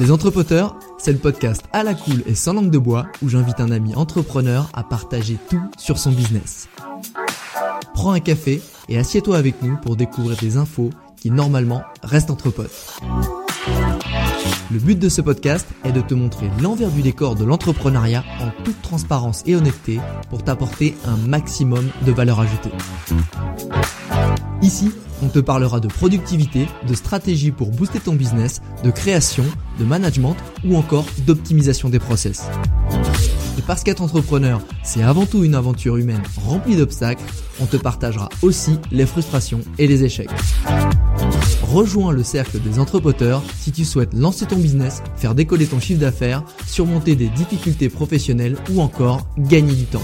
Les Entrepoteurs, c'est le podcast à la cool et sans langue de bois où j'invite un ami entrepreneur à partager tout sur son business. Prends un café et assieds-toi avec nous pour découvrir des infos qui normalement restent entre potes. Le but de ce podcast est de te montrer l'envers du décor de l'entrepreneuriat en toute transparence et honnêteté pour t'apporter un maximum de valeur ajoutée. Ici, on te parlera de productivité, de stratégie pour booster ton business, de création, de management ou encore d'optimisation des process. Et parce qu'être entrepreneur, c'est avant tout une aventure humaine remplie d'obstacles, on te partagera aussi les frustrations et les échecs. Rejoins le cercle des entrepreneurs si tu souhaites lancer ton business, faire décoller ton chiffre d'affaires, surmonter des difficultés professionnelles ou encore gagner du temps.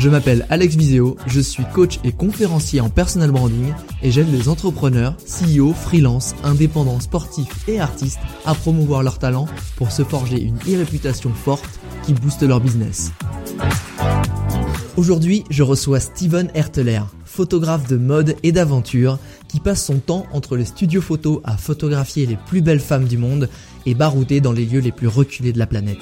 Je m'appelle Alex Viseo, je suis coach et conférencier en personal branding et j'aide les entrepreneurs, CEO, freelance, indépendants, sportifs et artistes à promouvoir leurs talents pour se forger une e-réputation forte qui booste leur business. Aujourd'hui, je reçois Steven Herteler, photographe de mode et d'aventure qui passe son temps entre les studios photos à photographier les plus belles femmes du monde et barouder dans les lieux les plus reculés de la planète.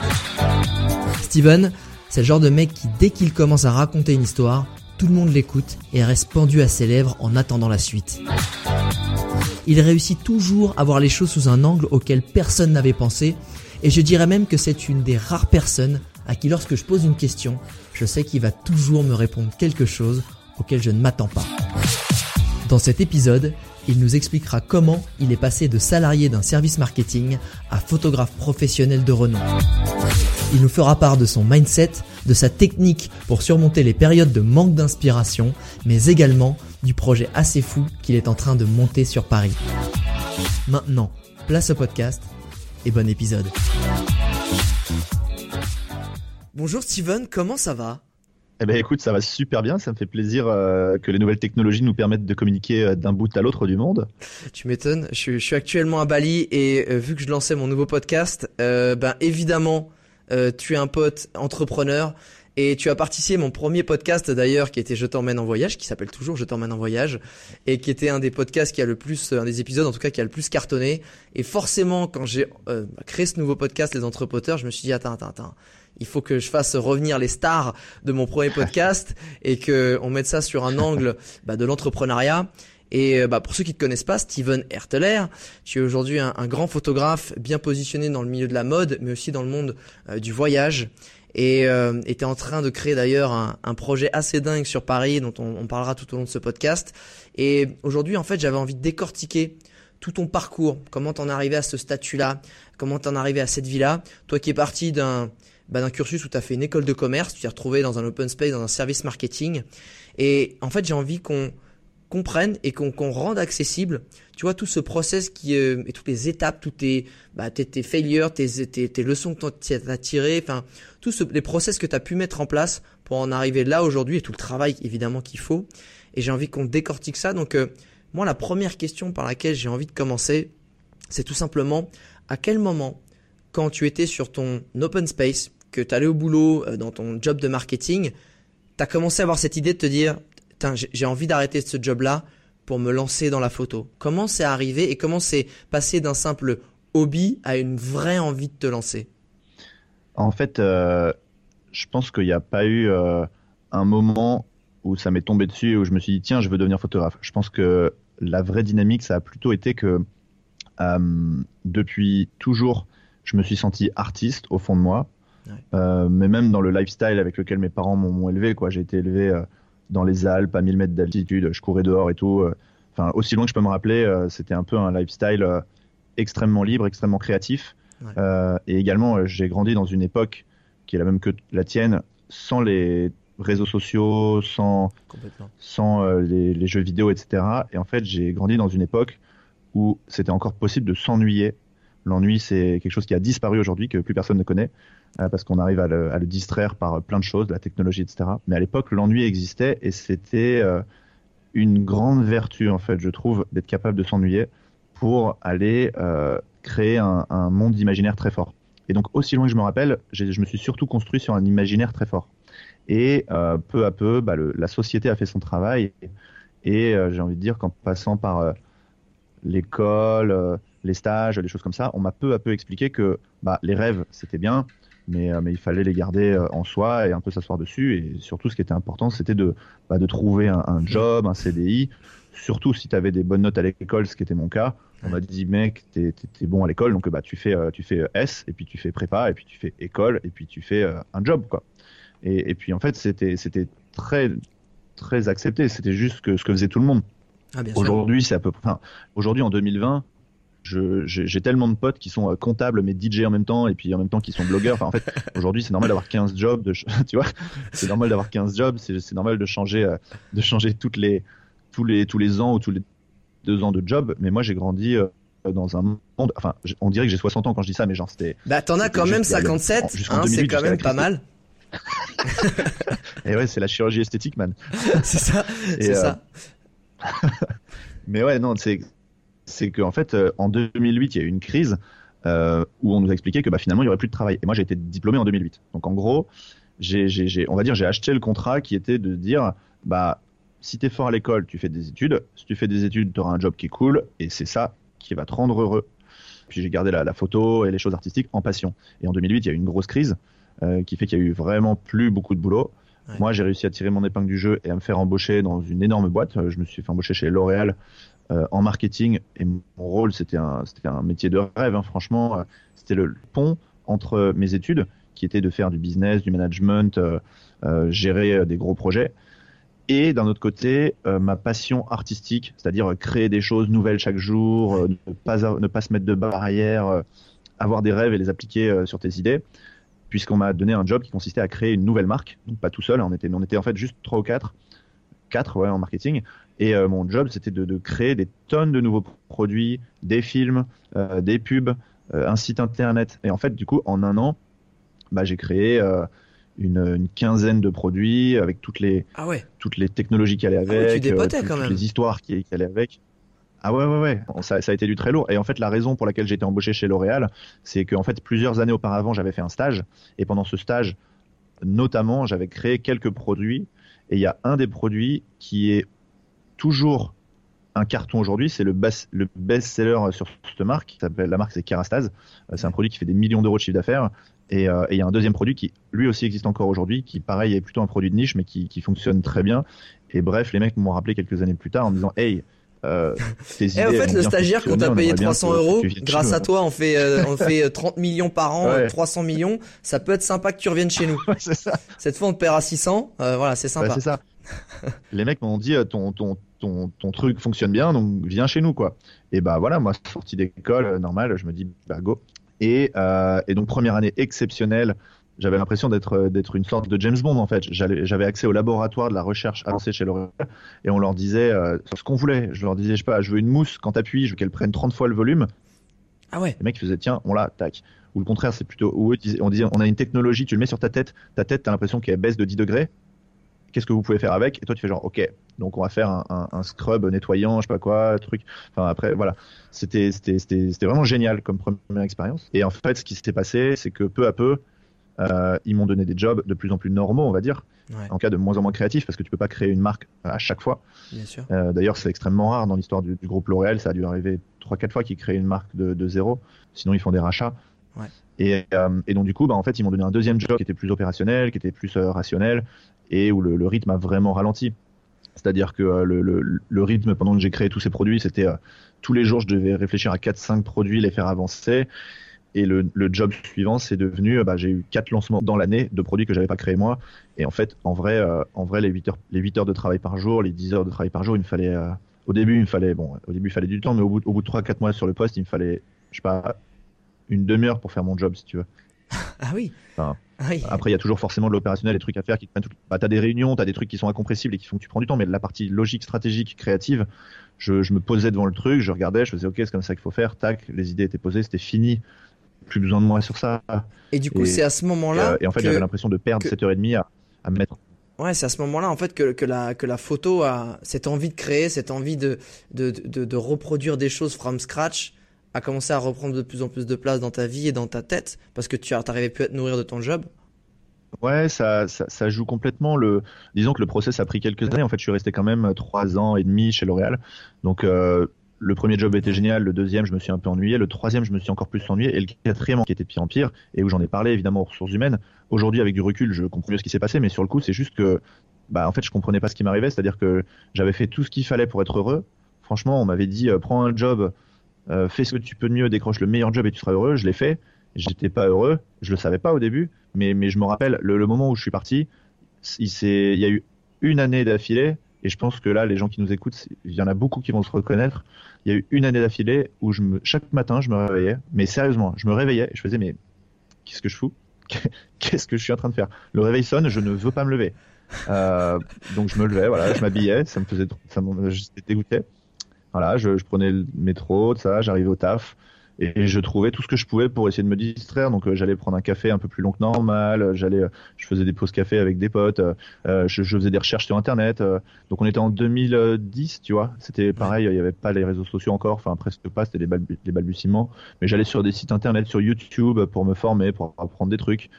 Steven, c'est le genre de mec qui, dès qu'il commence à raconter une histoire, tout le monde l'écoute et reste pendu à ses lèvres en attendant la suite. Il réussit toujours à voir les choses sous un angle auquel personne n'avait pensé, et je dirais même que c'est une des rares personnes à qui lorsque je pose une question, je sais qu'il va toujours me répondre quelque chose auquel je ne m'attends pas. Dans cet épisode, il nous expliquera comment il est passé de salarié d'un service marketing à photographe professionnel de renom. Il nous fera part de son mindset, de sa technique pour surmonter les périodes de manque d'inspiration, mais également du projet assez fou qu'il est en train de monter sur Paris. Maintenant, place au podcast et bon épisode. Bonjour Steven, comment ça va? Eh ben écoute, ça va super bien. Ça me fait plaisir euh, que les nouvelles technologies nous permettent de communiquer euh, d'un bout à l'autre du monde. Tu m'étonnes. Je, suis actuellement à Bali et euh, vu que je lançais mon nouveau podcast, ben évidemment euh, tu es un pote entrepreneur et tu as participé à mon premier podcast d'ailleurs qui était Je t'emmène en voyage, qui s'appelle toujours Je t'emmène en voyage, et qui était un des podcasts qui a le plus, un des épisodes en tout cas qui a le plus cartonné. Et forcément, quand j'ai euh, créé ce nouveau podcast, Les Entrepreneurs, je me suis dit attends, attends, attends, il faut que je fasse revenir les stars de mon premier podcast et que on mette ça sur un angle bah, de l'entrepreneuriat. Et euh, bah, pour ceux qui ne te connaissent pas, Steven Herteler, tu es aujourd'hui un, grand photographe bien positionné dans le milieu de la mode, mais aussi dans le monde euh, du voyage. Et euh, tu es en train de créer d'ailleurs un, projet assez dingue sur Paris, dont on, on parlera tout au long de ce podcast. Et aujourd'hui, en fait, j'avais envie de décortiquer tout ton parcours, comment t'en es arrivé à ce statut-là, comment t'en es arrivé à cette vie-là? Toi qui es parti d'un bah, d'un cursus où tu as fait une école de commerce, tu t'es retrouvé dans un open space, dans un service marketing. Et en fait, j'ai envie qu'on comprenne et qu'on rende accessible, tu vois, tout ce process qui euh, et toutes les étapes, toutes tes, bah, tes, tes failures, tes, tes, tes leçons que tu as tirées, enfin, tous les process que tu as pu mettre en place pour en arriver là aujourd'hui et tout le travail évidemment qu'il faut. Et j'ai envie qu'on décortique ça. Donc, euh, moi, la première question par laquelle j'ai envie de commencer, c'est tout simplement à quel moment, quand tu étais sur ton open space, que tu allais au boulot euh, dans ton job de marketing, tu as commencé à avoir cette idée de te dire j'ai envie d'arrêter ce job-là pour me lancer dans la photo. Comment c'est arrivé et comment c'est passé d'un simple hobby à une vraie envie de te lancer? En fait, euh, je pense qu'il n'y a pas eu euh, un moment où ça m'est tombé dessus et où je me suis dit tiens, je veux devenir photographe. Je pense que la vraie dynamique, ça a plutôt été que euh, depuis toujours, je me suis senti artiste au fond de moi. mais même dans le lifestyle avec lequel mes parents m'ont élevé, quoi. J'ai été élevé dans les Alpes à 1000 mètres d'altitude, je courais dehors et tout. Euh, enfin, aussi loin que je peux me rappeler, euh, c'était un peu un lifestyle euh, extrêmement libre, extrêmement créatif. et également, j'ai grandi dans une époque qui est la même que la tienne, sans les réseaux sociaux, sans, sans euh, les, jeux vidéo, etc. Et en fait, j'ai grandi dans une époque où c'était encore possible de s'ennuyer. L'ennui, c'est quelque chose qui a disparu aujourd'hui, que plus personne ne connaît, euh, parce qu'on arrive à le, distraire par plein de choses, la technologie, etc. Mais à l'époque, l'ennui existait et c'était euh, une grande vertu, en fait, je trouve, d'être capable de s'ennuyer pour aller créer un, monde imaginaire très fort. Et donc, aussi loin que je me rappelle, je me suis surtout construit sur un imaginaire très fort. Et euh, peu à peu, bah, la société a fait son travail. Et, euh, j'ai envie de dire qu'en passant par euh, l'école, euh, les stages, les choses comme ça, on m'a peu à peu expliqué que bah, les rêves, c'était bien, mais, mais, il fallait les garder en soi et un peu s'asseoir dessus. Et surtout, ce qui était important, c'était de, bah, de trouver un, un, job, un CDI. Surtout si tu avais des bonnes notes à l'école, ce qui était mon cas. On m'a dit, mec, t'es es, bon à l'école, donc bah, tu, fais, tu fais S, et puis tu fais prépa, et puis tu fais école, et puis tu fais un job. quoi. Et, et puis en fait, c'était c'était très très accepté. C'était juste que ce que faisait tout le monde. Ah, aujourd'hui, c'est à peu près. Enfin, aujourd'hui, en 2020, j'ai tellement de potes qui sont euh, comptables mais DJ en même temps et puis en même temps qui sont blogueurs. Enfin, en fait, aujourd'hui, c'est normal d'avoir 15 jobs. De, tu vois, c'est normal d'avoir 15 jobs. C'est normal de changer, euh, de changer toutes les, tous les, tous les ans ou tous les deux ans de job. Mais moi, j'ai grandi euh, dans un monde. Enfin, on dirait que j'ai 60 ans quand je dis ça, mais genre c'était. Bah, t'en as quand même 57. Hein, c'est quand même pas mal et ouais, c'est la chirurgie esthétique, man. c'est ça, c'est ça. Mais ouais, non, c'est c'est qu'en fait, euh, en 2008, il y a eu une crise euh, où on nous a expliqué que bah, finalement, il n'y aurait plus de travail. Et moi, j'ai été diplômé en 2008. Donc, en gros, on va dire, j'ai acheté le contrat qui était de dire, bah, si t'es fort à l'école, tu fais des études. Si tu fais des études, tu auras un job qui est cool. Et c'est ça qui va te rendre heureux. Puis j'ai gardé la, la, photo et les choses artistiques en passion. Et en 2008, il y a eu une grosse crise. Euh, qui fait qu'il y a eu vraiment plus beaucoup de boulot. Moi, j'ai réussi à tirer mon épingle du jeu et à me faire embaucher dans une énorme boîte. Je me suis fait embaucher chez L'Oréal euh, en marketing et mon rôle, c'était un, métier de rêve. Hein. Franchement, c'était le pont entre mes études, qui étaient de faire du business, du management, gérer des gros projets, et d'un autre côté, ma passion artistique, c'est-à-dire créer des choses nouvelles chaque jour, ne, pas, ne pas se mettre de barrières, avoir des rêves et les appliquer sur tes idées puisqu'on m'a donné un job qui consistait à créer une nouvelle marque. Donc pas tout seul, on était, on était en fait juste trois ou quatre, quatre ouais, en marketing. Et euh, mon job, c'était de, de, créer des tonnes de nouveaux produits, des films, euh, des pubs, euh, un site internet. Et en fait, du coup, en un an, bah, j'ai créé une, une, quinzaine de produits avec toutes les, ah ouais. toutes les technologies qui allaient avec, ah ouais, tu quand même. les histoires qui, qui allaient avec. Ah ouais, ouais, ouais. Ça, ça, a été du très lourd. Et en fait, la raison pour laquelle j'ai été embauché chez L'Oréal, c'est qu'en fait, plusieurs années auparavant, j'avais fait un stage. Et pendant ce stage, notamment, j'avais créé quelques produits. Et il y a un des produits qui est toujours un carton aujourd'hui, c'est le, le best-seller sur cette marque. La marque, c'est Kerastase. Euh, c'est un produit qui fait des millions d'euros de chiffre d'affaires. Euh, et il y a un deuxième produit qui, lui aussi, existe encore aujourd'hui, qui, pareil, est plutôt un produit de niche, mais qui, qui fonctionne très bien. Et bref, les mecs m'ont rappelé quelques années plus tard en me disant, hey, euh, et eh, en fait, le stagiaire qu'on t'a payé 300 euros, grâce à toi, on fait, euh, on fait 30 euh, millions par an, 300 millions. Ça peut être sympa que tu reviennes chez nous. ça. Cette fois, on te paiera 600. Euh, voilà, c'est sympa. c'est ça. Les mecs m'ont dit, ton, ton, ton, ton truc fonctionne bien, donc viens chez nous, quoi. Et bah voilà, moi, sortie d'école, normal, je me dis, bah go. Et, et donc, première année exceptionnelle j'avais l'impression d'être euh, d'être une sorte de James Bond en fait. J'avais accès au laboratoire de la recherche avancée chez L'Oréal et on leur disait euh, ce qu'on voulait. Je leur disais je sais pas, je veux une mousse quand t'appuies, je veux qu'elle prenne 30 fois le volume. Ah ouais. Les mecs faisaient tiens, on l'a, tac. Ou le contraire, c'est plutôt où on disait on a une technologie, tu le mets sur ta tête, ta tête t'as l'impression qu'elle baisse de 10 degrés. Qu'est-ce que vous pouvez faire avec? Et toi tu fais genre ok, donc on va faire un, un, un scrub nettoyant, je sais pas quoi, truc. Enfin après voilà, c'était vraiment génial comme première expérience. Et en fait ce qui s'était passé, c'est que peu à peu euh, ils m'ont donné des jobs de plus en plus normaux, on va dire, en cas de moins en moins créatifs, parce que tu peux pas créer une marque à chaque fois. Euh, D'ailleurs, c'est extrêmement rare dans l'histoire du, du, groupe L'Oréal. Ça a dû arriver trois, quatre fois qu'ils créent une marque de, de, zéro. Sinon, ils font des rachats. Ouais. Et, euh, et, donc du coup, bah, en fait, ils m'ont donné un deuxième job qui était plus opérationnel, qui était plus euh, rationnel, et où le, rythme a vraiment ralenti. C'est-à-dire que euh, le, rythme pendant que j'ai créé tous ces produits, c'était tous les jours, je devais réfléchir à 4-5 produits, les faire avancer. Et le, job suivant, c'est devenu, bah, j'ai eu quatre lancements dans l'année de produits que j'avais pas créés moi. Et en fait, en vrai, en vrai, les 8 heures, les 8 heures de travail par jour, les 10 heures de travail par jour, il me fallait, au début, il me fallait, bon, au début, il fallait du temps, mais au bout, au bout de 3-4 mois sur le poste, il me fallait, je sais pas, une demi-heure pour faire mon job, si tu veux. ah oui. Ah après, il y a toujours forcément de l'opérationnel, des trucs à faire qui prennent tout. Bah, t'as des réunions, t'as des trucs qui sont incompressibles et qui font que tu prends du temps, mais la partie logique, stratégique, créative, je, je me posais devant le truc, je regardais, je faisais ok, c'est comme ça qu'il faut faire, tac, les idées étaient posées, c'était fini, plus besoin de moi sur ça. Et du coup, c'est à ce moment-là. Et, en fait, j'avais l'impression de perdre cette 7h30 à, à mettre Ouais, c'est à ce moment-là en fait que, que, la, que la photo a cette envie de créer, cette envie de, de, de, de reproduire des choses from scratch, a commencé à reprendre de plus en plus de place dans ta vie et dans ta tête parce que tu n'arrivais plus à te nourrir de ton job? Ouais, ça, ça, ça, joue complètement. Le, disons que le process a pris quelques années. En fait, je suis resté quand même trois ans et demi chez L'Oréal. Donc, euh, le premier job était génial, le deuxième, je me suis un peu ennuyé, le troisième, je me suis encore plus ennuyé, et le quatrième, qui était pire en pire, et où j'en ai parlé évidemment aux ressources humaines. Aujourd'hui, avec du recul, je comprends mieux ce qui s'est passé, mais sur le coup, c'est juste que, bah, en fait, je comprenais pas ce qui m'arrivait, c'est-à-dire que j'avais fait tout ce qu'il fallait pour être heureux. Franchement, on m'avait dit, euh, prends un job, euh, fais ce que tu peux de mieux, décroche le meilleur job et tu seras heureux. Je l'ai fait. J'étais pas heureux. Je le savais pas au début, mais, mais je me rappelle le, moment où je suis parti. Il, il y a eu une année d'affilée et je pense que là, les gens qui nous écoutent, il y en a beaucoup qui vont se reconnaître. Il y a eu une année d'affilée où je me, chaque matin, je me réveillais. Mais sérieusement, je me réveillais et je faisais, mais qu'est-ce que je fous? Qu'est-ce que je suis en train de faire? Le réveil sonne, je ne veux pas me lever. Euh, donc je me levais, voilà, je m'habillais, ça me faisait, ça j'étais dégoûté. Voilà, je, je, prenais le métro, ça, j'arrivais au taf et je trouvais tout ce que je pouvais pour essayer de me distraire. Donc euh, j'allais prendre un café un peu plus long que normal, j'allais, euh, je faisais des pauses café avec des potes, euh, je, faisais des recherches sur internet. donc on était en 2010, tu vois. C'était pareil, il n'y avait pas les réseaux sociaux encore, enfin presque pas, c'était des, balbutiements. Mais j'allais sur des sites internet, sur YouTube pour me former, pour apprendre des trucs.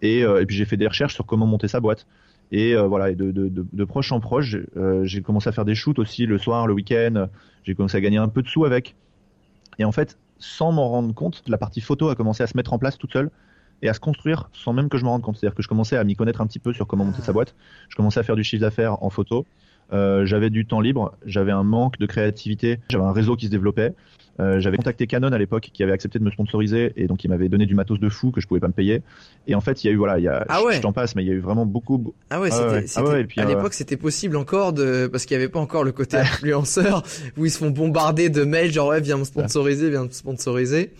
Et puis j'ai fait des recherches sur comment monter sa boîte. Et voilà, et de, de, de, de, proche en proche, j'ai commencé à faire des shoots aussi le soir, le week-end. J'ai commencé à gagner un peu de sous avec. Et en fait, sans m'en rendre compte, la partie photo a commencé à se mettre en place toute seule et à se construire sans même que je m'en rende compte. C'est-à-dire que je commençais à m'y connaître un petit peu sur comment monter sa boîte. Je commençais à faire du chiffre d'affaires en photo. Euh, j'avais du temps libre, j'avais un manque de créativité, j'avais un réseau qui se développait. Euh, j'avais contacté Canon à l'époque qui avait accepté de me sponsoriser et donc il m'avait donné du matos de fou que je pouvais pas me payer. Et en fait, il y a eu voilà, il y a ah ouais. je, t'en passe mais il y a eu vraiment beaucoup Ah ouais, c'était ah ouais, à euh, l'époque c'était possible encore de parce qu'il y avait pas encore le côté influenceur où ils se font bombarder de mails genre ouais, viens me sponsoriser, viens me sponsoriser.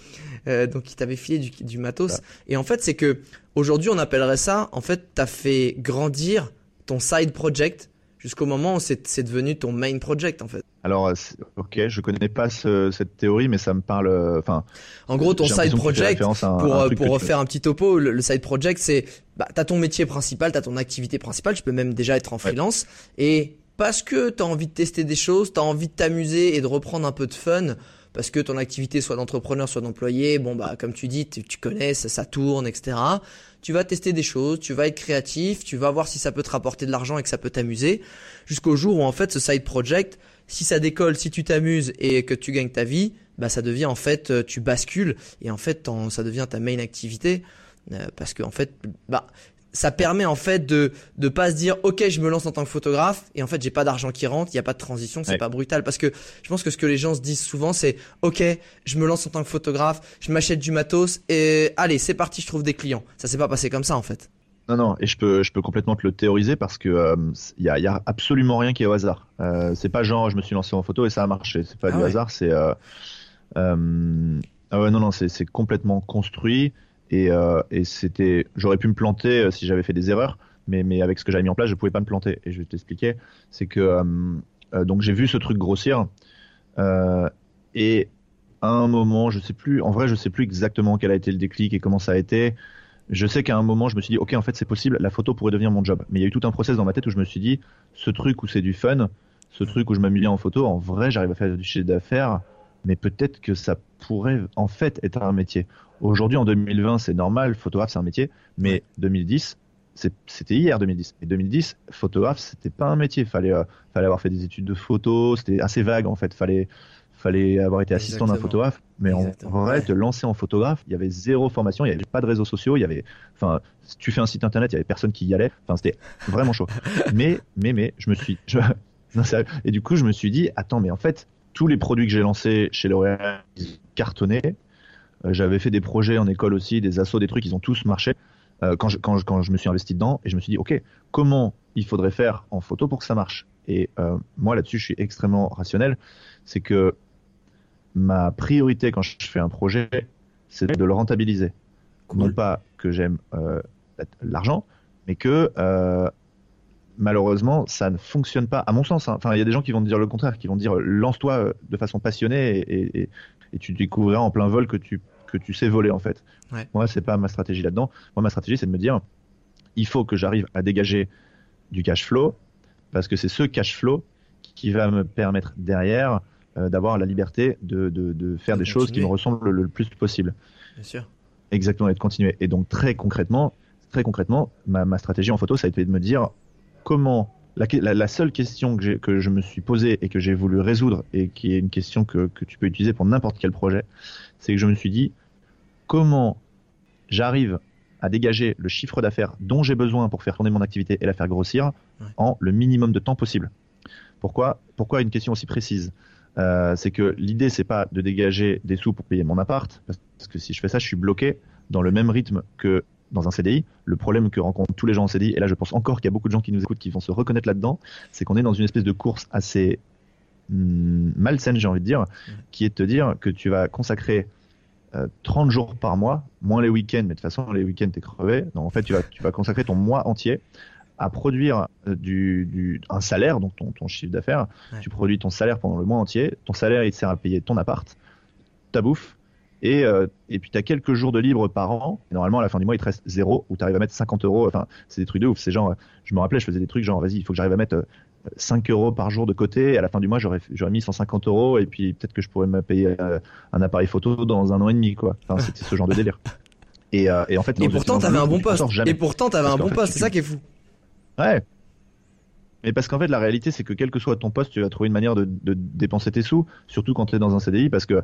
Euh, donc il t'avait filé du, du matos. Et en fait, c'est que aujourd'hui on appellerait ça en fait t'as fait grandir ton side project jusqu'au moment où c'est devenu ton main project en fait. Alors, euh, ok, je connais pas ce, cette théorie, mais ça me parle. Euh, enfin. en gros, ton side project, pour euh, pour refaire un petit topo, le, side project, c'est bah t'as ton métier principal, t'as ton activité principale. Tu peux même déjà être en freelance et parce que t'as envie de tester des choses, t'as envie de t'amuser et de reprendre un peu de fun parce que ton activité soit d'entrepreneur, soit d'employé, bon bah comme tu dis, tu, connais, ça, ça, tourne, etc. Tu vas tester des choses, tu vas être créatif, tu vas voir si ça peut te rapporter de l'argent et que ça peut t'amuser, jusqu'au jour où en fait ce side project, si ça décolle, si tu t'amuses et que tu gagnes ta vie, bah ça devient en fait, euh, tu bascules et en fait ça devient ta main activité. Euh, parce que en fait, bah ça permet en fait de de pas se dire ok je me lance en tant que photographe et en fait j'ai pas d'argent qui rentre il y a pas de transition c'est pas brutal. Parce que je pense que ce que les gens se disent souvent c'est ok je me lance en tant que photographe je m'achète du matos et allez c'est parti je trouve des clients. Ça s'est pas passé comme ça en fait. Non non et je peux je peux complètement te le théoriser parce que euh, il y, a, y a absolument rien qui est au hasard. Euh, c'est pas genre je me suis lancé en photo et ça a marché. C'est pas ah du hasard c'est euh, euh, ah ouais non non c'est c'est complètement construit et, euh, et c'était, j'aurais pu me planter euh, si j'avais fait des erreurs, mais, mais avec ce que j'avais mis en place, je pouvais pas me planter. Et je vais t'expliquer, c'est que euh, donc j'ai vu ce truc grossir et à un moment, je sais plus, en vrai, je sais plus exactement quel a été le déclic et comment ça a été. Je sais qu'à un moment, je me suis dit, ok, en fait, c'est possible, la photo pourrait devenir mon job. Mais il y a eu tout un process dans ma tête où je me suis dit, ce truc où c'est du fun, ce truc où je m'amuse en photo, en vrai, j'arrive à faire du chiffre d'affaires, mais peut-être que ça pourrait en fait être un métier. Aujourd'hui, en 2020, c'est normal, photographe, c'est un métier, mais 2010, c'était hier 2010. Et 2010, photographe, c'était pas un métier. Fallait, euh, fallait avoir fait des études de photo. C'était assez vague en fait. Fallait, fallait avoir été assistant d'un photographe. Mais en vrai, te lancer en photographe, il y avait zéro formation. Il y avait pas de réseaux sociaux. Il y avait, enfin, si tu fais un site internet, il y avait personne qui y allait. Enfin, c'était vraiment chaud. mais, mais, mais, je me suis, je, non, et du coup, je me suis dit, attends, mais en fait, tous les produits que j'ai lancés chez L'Oréal cartonnaient j'avais fait des projets en école aussi, des assos, des trucs, ils ont tous marché. Euh, quand, je, quand, je, quand je me suis investi dedans et je me suis dit, ok, comment il faudrait faire en photo pour que ça marche? Et euh, moi là-dessus, je suis extrêmement rationnel. C'est que ma priorité quand je fais un projet, c'est de le rentabiliser. Non pas que j'aime l'argent, mais que malheureusement, ça ne fonctionne pas, à mon sens. Hein. Enfin, il y a des gens qui vont dire le contraire, qui vont dire lance-toi de façon passionnée et, et, tu découvriras en plein vol que tu, que tu sais voler en fait. Ouais. Moi, c'est pas ma stratégie là-dedans. Moi, ma stratégie, c'est de me dire il faut que j'arrive à dégager du cash flow parce que c'est ce cash flow qui va me permettre derrière euh, d'avoir la liberté de, de, faire des choses qui me ressemblent le, plus possible. Bien sûr. Exactement, et de continuer. Et donc très concrètement, très concrètement, ma, stratégie en photo, ça a été de me dire comment la, seule question que, que, je me suis posée et que j'ai voulu résoudre, et qui est une question que, que tu peux utiliser pour n'importe quel projet, c'est que je me suis dit comment j'arrive à dégager le chiffre d'affaires dont j'ai besoin pour faire tourner mon activité et la faire grossir en le minimum de temps possible. Pourquoi Pourquoi une question aussi précise? Euh, C'est que l'idée c'est pas de dégager des sous pour payer mon appart, parce que si je fais ça, je suis bloqué dans le même rythme que dans un CDI. Le problème que rencontrent tous les gens en CDI, et là je pense encore qu'il y a beaucoup de gens qui nous écoutent qui vont se reconnaître là-dedans, c'est qu'on est dans une espèce de course assez hmm, malsaine, j'ai envie de dire, qui est de te dire que tu vas consacrer 30 euh, jours par mois, moins les week-ends, mais de toute façon, les week-ends, t'es crevé. Donc, en fait, tu vas, tu vas consacrer ton mois entier à produire euh, du, du un salaire, donc ton, ton chiffre d'affaires. Tu produis ton salaire pendant le mois entier. Ton salaire, il te sert à payer ton appart, ta bouffe. Et, euh, et puis, tu as quelques jours de libre par an. Et normalement, à la fin du mois, il te reste zéro, ou tu arrives à mettre 50 euros. Enfin, c'est des trucs de ouf. C'est genre, je me rappelais, je faisais des trucs genre, vas-y, il faut que j'arrive à mettre 5 euros par jour de côté. Et à la fin du mois, j'aurais, mis 150 euros. Et puis peut-être que je pourrais me payer euh, un appareil photo dans un an et demi, quoi. Enfin, c'était ce genre de délire. Et, euh, et en fait, et pourtant, t'avais un bon poste. Et pourtant, t'avais un bon poste. C'est ça qui est fou. Ouais. Mais parce qu'en fait, la réalité, c'est que quel que soit ton poste, tu vas trouver une manière de, de dépenser tes sous, surtout quand tu es dans un CDI, parce que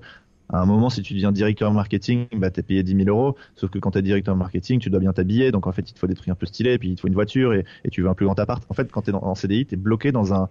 à un moment, si tu deviens directeur marketing, bah, t'es payé 10 000 euros. Sauf que quand t'es directeur marketing, tu dois bien t'habiller. Donc, en fait, il te faut des trucs un peu stylés, puis il te faut une voiture et, et tu veux un plus grand appart. En fait, quand t'es en CDI, t'es bloqué dans un,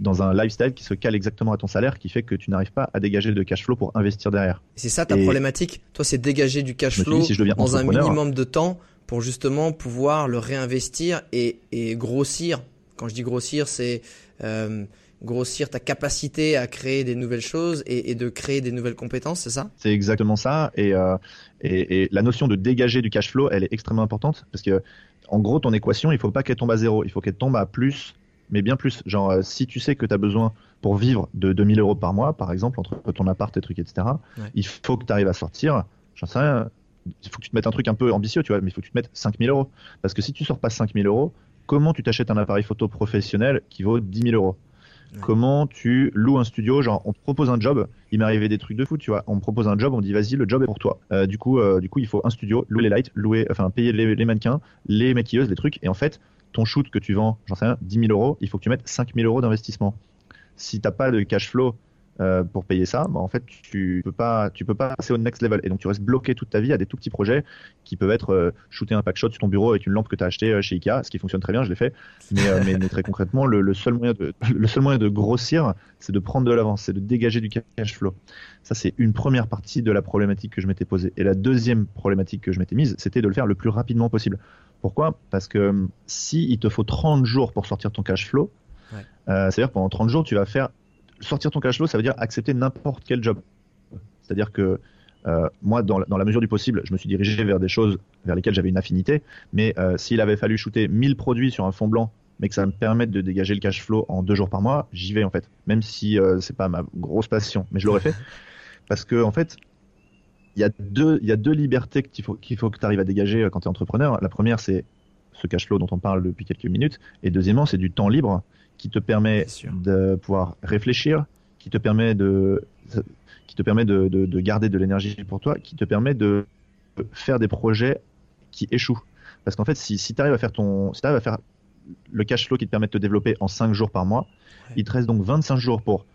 dans un lifestyle qui se cale exactement à ton salaire, qui fait que tu n'arrives pas à dégager de cash flow pour investir derrière. C'est ça ta problématique. Toi, c'est dégager du cash flow dans un minimum de temps pour justement pouvoir le réinvestir et, et grossir. Quand je dis grossir, c'est euh, grossir ta capacité à créer des nouvelles choses et, et de créer des nouvelles compétences, c'est ça? C'est exactement ça. Et, euh, et, et, la notion de dégager du cash flow, elle est extrêmement importante parce que, en gros, ton équation, il faut pas qu'elle tombe à zéro, il faut qu'elle tombe à plus, mais bien plus. Genre, euh, si tu sais que tu as besoin pour vivre de 2000 euros par mois, par exemple, entre ton appart et trucs, etc., il faut que tu arrives à sortir, j'en sais rien, il faut que tu te mettes un truc un peu ambitieux, tu vois, mais il faut que tu te mettes 5000 euros. Parce que si tu sors pas 5000 euros, comment tu t'achètes un appareil photo professionnel qui vaut 10 000 euros? Comment tu loues un studio Genre, on te propose un job. Il m'est arrivé des trucs de fou, tu vois. On me propose un job, on dit vas-y, le job est pour toi. Euh, du coup, euh, du coup, il faut un studio, louer les lights, louer, enfin, payer les, mannequins, les maquilleuses, les trucs. Et en fait, ton shoot que tu vends, j'en sais rien, 10 000 euros, il faut que tu mettes 5 000 euros d'investissement. Si t'as pas de cash flow euh, pour payer ça, bah, en fait, tu peux pas, tu peux pas passer au next level. Et donc, tu restes bloqué toute ta vie à des tout petits projets qui peuvent être euh, shooter un pack shot sur ton bureau avec une lampe que tu as acheté euh, chez Ikea, ce qui fonctionne très bien, je l'ai fait. Mais, mais, très concrètement, le, seul moyen de, le seul moyen de grossir, c'est de prendre de l'avance, c'est de dégager du cash flow. Ça, c'est une première partie de la problématique que je m'étais posée. Et la deuxième problématique que je m'étais mise, c'était de le faire le plus rapidement possible. Pourquoi? Parce que si il te faut 30 jours pour sortir ton cash flow, c'est-à-dire pendant 30 jours, tu vas faire sortir ton cash flow, ça veut dire accepter n'importe quel job. C'est-à-dire que euh, moi, dans, la mesure du possible, je me suis dirigé vers des choses vers lesquelles j'avais une affinité. Mais euh, s'il avait fallu shooter 1000 produits sur un fond blanc, mais que ça me permette de dégager le cash flow en deux jours par mois, j'y vais en fait. Même si euh, c'est pas ma grosse passion, mais je l'aurais fait parce que en fait, il y a deux, il y a deux libertés qu'il faut qu'il faut que tu arrives à dégager quand tu es entrepreneur. La première, c'est ce cash flow dont on parle depuis quelques minutes, et deuxièmement, c'est du temps libre qui te permet de pouvoir réfléchir, qui te permet de, qui te permet de, de, garder de l'énergie pour toi, qui te permet de faire des projets qui échouent. Parce qu'en fait, si, si tu arrives à faire ton, si arrives à faire le cash flow qui te permet de te développer en 5 jours par mois, il te reste donc 25 jours pour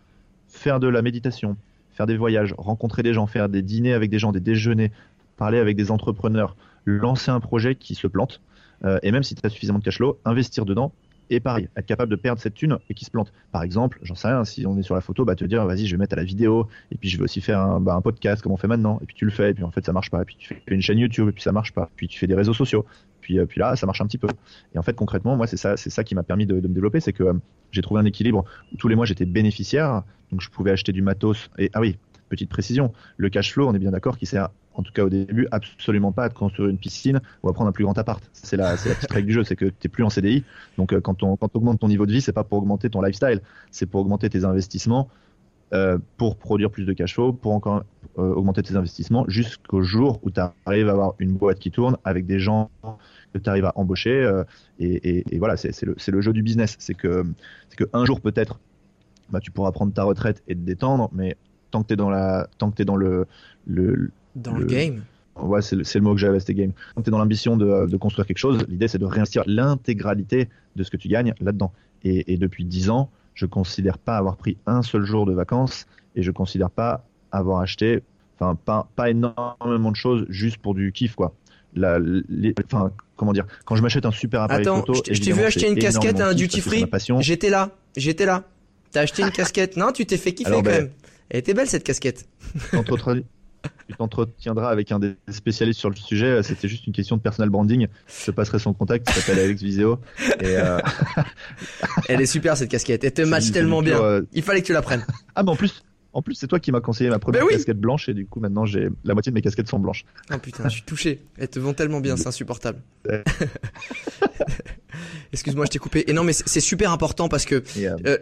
faire de la méditation, faire des voyages, rencontrer des gens, faire des dîners avec des gens, des déjeuners, parler avec des entrepreneurs, lancer un projet qui se plante. Euh, et même si tu as suffisamment de cash flow, investir dedans et pareil, être capable de perdre cette thune et qui se plante. Par exemple, j'en sais rien, si on est sur la photo, bah te dire vas-y, je vais mettre à la vidéo et puis je vais aussi faire un, bah, podcast comme on fait maintenant et puis tu le fais et puis en fait ça marche pas et puis tu fais une chaîne YouTube et puis ça marche pas, puis tu fais des réseaux sociaux. Puis, euh, puis là, ça marche un petit peu. Et en fait, concrètement, moi, c'est ça, c'est ça qui m'a permis de, de, me développer, c'est que euh, j'ai trouvé un équilibre où tous les mois j'étais bénéficiaire, donc je pouvais acheter du matos. Et ah oui, petite précision, le cash flow, on est bien d'accord, qui sert en tout cas au début, absolument pas à te construire une piscine ou à prendre un plus grand appart. C'est la, la petite règle du jeu, c'est que tu n'es plus en CDI. Donc euh, quand on quand augmente ton niveau de vie, c'est pas pour augmenter ton lifestyle, c'est pour augmenter tes investissements, euh, pour produire plus de cash flow, pour encore euh, augmenter tes investissements, jusqu'au jour où tu arrives à avoir une boîte qui tourne avec des gens que tu arrives à embaucher. et, voilà, c'est le, le jeu du business. C'est que, que un jour peut-être, bah, tu pourras prendre ta retraite et te détendre, mais tant que tu es dans, la, tant que t'es dans le, Dans le, Le- game. Ouais, c'est le, mot que j'avais c'était game. Quand tu es dans l'ambition de, de construire quelque chose, l'idée c'est de réinvestir l'intégralité de ce que tu gagnes là-dedans. Et, et depuis 10 ans, je considère pas avoir pris un seul jour de vacances et je considère pas avoir acheté, enfin, pas, pas énormément de choses juste pour du kiff, quoi. La, les, enfin, comment dire, quand je m'achète un super appareil Attends, photo, je t'ai- je t'ai vu acheter une casquette à un kiff duty free. J'étais là, j'étais là. T'as acheté une casquette. Non, tu t'es fait kiffer Alors, quand ben- même. Elle était belle cette casquette. t'entretiendras- tu t'entretiendras avec un des spécialistes sur le sujet. C'était juste une question de personal branding. Je passerai son contact. Il s'appelle Alex Viseo. Et, euh, Elle est super cette casquette. Elle te match tellement bien. euh, Il fallait que tu la prennes. Ah, mais en plus, en plus, c'est toi qui m'as conseillé ma première Ben oui. casquette blanche et du coup, maintenant, j'ai la moitié de mes casquettes sont blanches. Oh putain, je suis touché. Elles te vont tellement bien, c'est insupportable. Excuse-moi, je t'ai coupé. Et non, mais c'est super important parce que euh,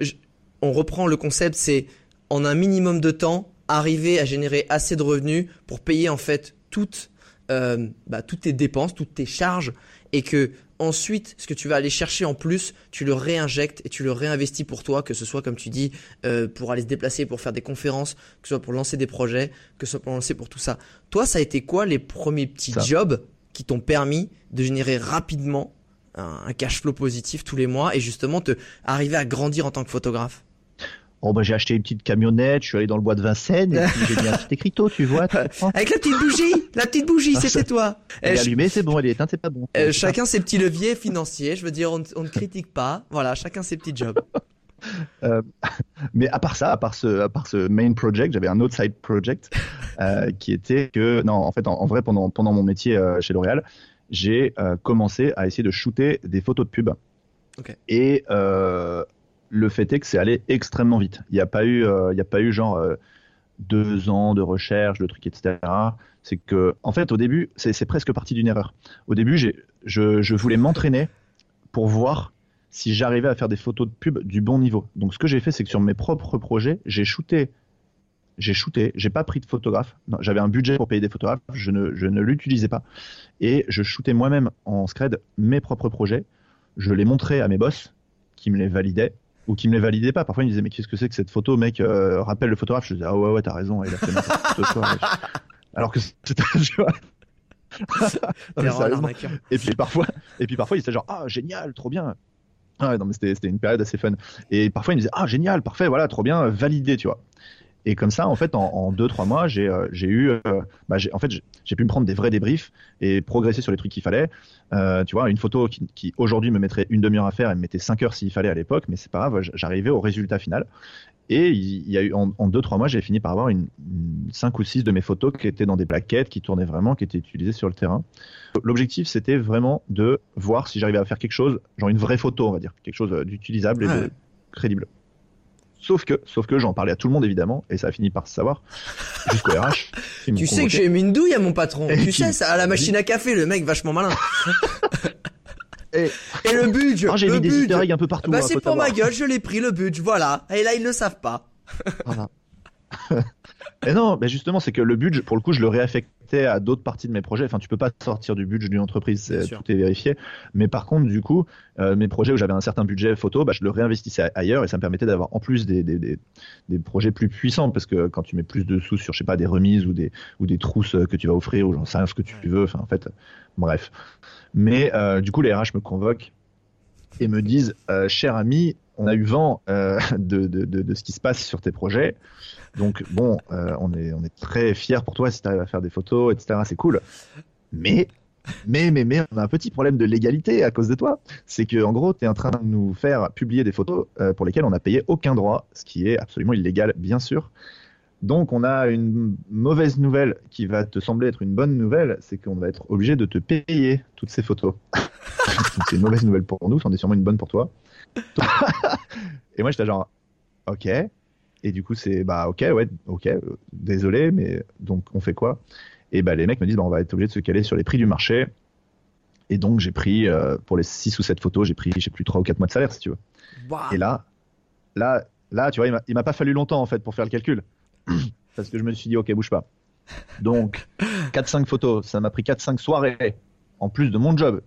on reprend le concept, c'est en un minimum de temps arriver à générer assez de revenus pour payer en fait toutes, euh, bah, toutes tes dépenses, toutes tes charges, et que ensuite, ce que tu vas aller chercher en plus, tu le réinjectes et tu le réinvestis pour toi, que ce soit comme tu dis, euh, pour aller se déplacer, pour faire des conférences, que ce soit pour lancer des projets, que ce soit pour lancer pour tout ça. Toi, ça a été quoi les premiers petits Ça. jobs qui t'ont permis de générer rapidement un, un cash flow positif tous les mois et justement te arriver à grandir en tant que photographe? Oh, bah, j'ai acheté une petite camionnette. Je suis allé dans le bois de Vincennes et puis j'ai mis un petit écriteau, tu vois. Tu Avec la petite bougie, la petite bougie, c'était toi. Elle Euh, est allumée, c'est bon. Elle est éteinte, c'est pas bon. euh, chacun ses petits leviers financiers. Je veux dire, on, ne- on ne critique pas. Voilà, chacun ses petits jobs. Mais à part ça, à part ce, à part ce main project, j'avais un autre side project euh, qui était que, non, en fait, en, en vrai, pendant, pendant mon métier euh, chez L'Oréal, j'ai euh, commencé à essayer de shooter des photos de pub. Ok. Et euh, le fait est que c'est allé extrêmement vite. Il n'y a pas eu, euh, il y a pas eu genre euh, deux ans de recherche, de trucs, etc. C'est que, en fait, au début, c'est presque parti d'une erreur. Au début, je, voulais m'entraîner pour voir si j'arrivais à faire des photos de pub du bon niveau. Donc, ce que j'ai fait, c'est que sur mes propres projets, j'ai shooté. J'ai shooté, j'ai pas pris de photographe. J'avais un budget pour payer des photographes, je ne, je ne l'utilisais pas. Et je shootais moi-même en scred mes propres projets. Je les montrais à mes boss qui me les validaient ou qui me les validaient pas. Parfois, ils me disaient, mais qu'est-ce que c'est que cette photo, mec euh, Rappelle le photographe. Je disais, ah ouais, ouais, t'as raison, il a fait n'importe quoi. wesh. Alors que c'était, tu vois. Non. Et puis parfois, et puis parfois, il était genre ah génial, trop bien. Ah ouais, non mais c'était c'était une période assez fun. Et parfois il me disait ah génial, parfait, voilà, trop bien, validé, tu vois. Et comme ça, en fait, en, en deux trois mois, j'ai euh, eu, euh, bah, j'ai en fait j'ai- pu me prendre des vrais débriefs et progresser sur les trucs qu'il fallait. Euh, tu vois, une photo qui, qui aujourd'hui me mettrait une demi-heure à faire, elle me mettait cinq heures s'il fallait à l'époque, mais c'est pas grave, j'arrivais au résultat final. Et il y a eu en, en deux trois mois, j'ai fini par avoir une, une cinq ou six de mes photos qui étaient dans des plaquettes, qui tournaient vraiment, qui étaient utilisées sur le terrain. L'objectif, c'était vraiment de voir si j'arrivais à faire quelque chose, genre une vraie photo, on va dire, quelque chose euh, d'utilisable et Ouais. de crédible. Sauf que, sauf que j'en parlais à tout le monde évidemment, et ça a fini par se savoir, jusqu'au RH. Tu sais que j'ai mis une douille à mon patron. Et tu sais, ça, à la machine à café, le mec vachement malin. Et- Et le budget, Ah, j'ai mis des easter eggs un peu partout. Bah hein, c'est pour ma gueule, je l'ai pris le budget, voilà. Et là ils le savent pas. Voilà. Et non, mais justement, c'est que le budget, pour le coup, je le réaffectais à d'autres parties de mes projets. Enfin, tu peux pas sortir du budget d'une entreprise, sûr. tout est vérifié. Mais par contre, du coup, euh, mes projets où j'avais un certain budget photo, bah, je le réinvestissais ailleurs et ça me permettait d'avoir en plus des, des, des, des projets plus puissants parce que quand tu mets plus de sous sur, je sais pas, des remises ou des, ou des trousses que tu vas offrir ou j'en sais rien ce que tu veux. Enfin, en fait, bref. Mais euh, du coup, les RH me convoquent et me disent, euh, cher ami, on a eu vent euh, de, de, de, ce qui se passe sur tes projets. Donc bon, euh, on est on est très fiers pour toi si tu arrives à faire des photos, etc. C'est cool. Mais mais mais mais on a un petit problème de légalité à cause de toi. C'est que en gros, tu es en train de nous faire publier des photos euh, pour lesquelles on n'a payé aucun droit, ce qui est absolument illégal, bien sûr. Donc on a une mauvaise nouvelle qui va te sembler être une bonne nouvelle, c'est qu'on va être obligé de te payer toutes ces photos. C'est une mauvaise nouvelle pour nous, c'en est sûrement une bonne pour toi. Et moi j'étais genre, ok. Et du coup c'est bah ok ouais ok euh, désolé mais donc on fait quoi? Et bah, les mecs me disent, bah, on va être obligé de se caler sur les prix du marché. Et donc, j'ai pris, euh, pour les 6 ou 7 photos, j'ai pris, j'ai plus 3 ou 4 mois de salaire, si tu veux. Et là, là, là, tu vois, il m'a pas fallu longtemps, en fait, pour faire le calcul. Parce que je me suis dit, ok, bouge pas. Donc, 4-5 photos, ça m'a pris 4-5 soirées, en plus de mon job.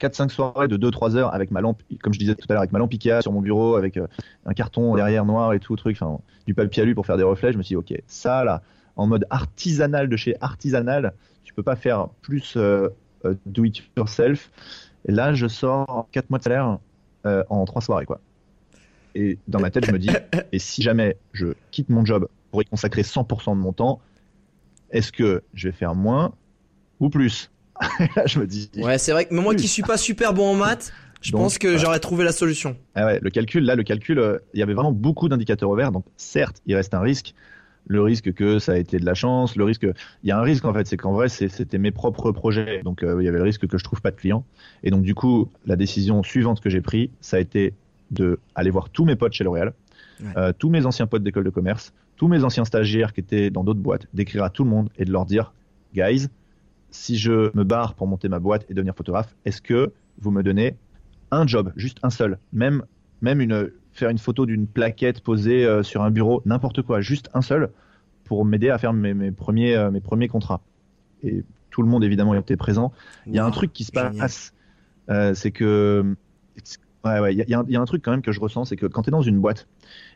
4-5 soirées de 2-3 heures avec ma lampe, comme je disais tout à l'heure, avec ma lampe Ikea sur mon bureau, avec euh, un carton derrière noir et tout, truc, enfin, du papier alu pour faire des reflets. Je me suis dit, ok, ça là, en mode artisanal de chez artisanal, tu peux pas faire plus euh, euh, do it yourself. Et là, je sors 4 mois de salaire en 3 soirées, quoi. Et dans ma tête, je me dis, et si jamais je quitte mon job pour y consacrer 100% de mon temps, est-ce que je vais faire moins ou plus? Là, je me dis. Ouais, c'est vrai que moi qui suis pas super bon en maths, je pense que j'aurais trouvé la solution. Ah ouais, le calcul, là, le calcul, euh, il y avait vraiment beaucoup d'indicateurs au vert. Donc, certes, il reste un risque. Le risque que ça a été de la chance, le risque, il y a un risque en fait, c'est qu'en vrai, c'était mes propres projets. Donc, euh, il y avait le risque que je trouve pas de clients. Et donc, du coup, la décision suivante que j'ai prise, ça a été de aller voir tous mes potes chez L'Oréal, euh, tous mes anciens potes d'école de commerce, tous mes anciens stagiaires qui étaient dans d'autres boîtes, d'écrire à tout le monde et de leur dire, guys, si je me barre pour monter ma boîte et devenir photographe, est-ce que vous me donnez un job, juste un seul, même même une faire une photo d'une plaquette posée euh, sur un bureau, n'importe quoi, juste un seul pour m'aider à faire mes, premiers euh, mes premiers contrats? Et tout le monde évidemment était présent. Il y a un truc qui se passe, euh, c'est que ouais ouais, il y, y, a un truc quand même que je ressens, c'est que quand tu es dans une boîte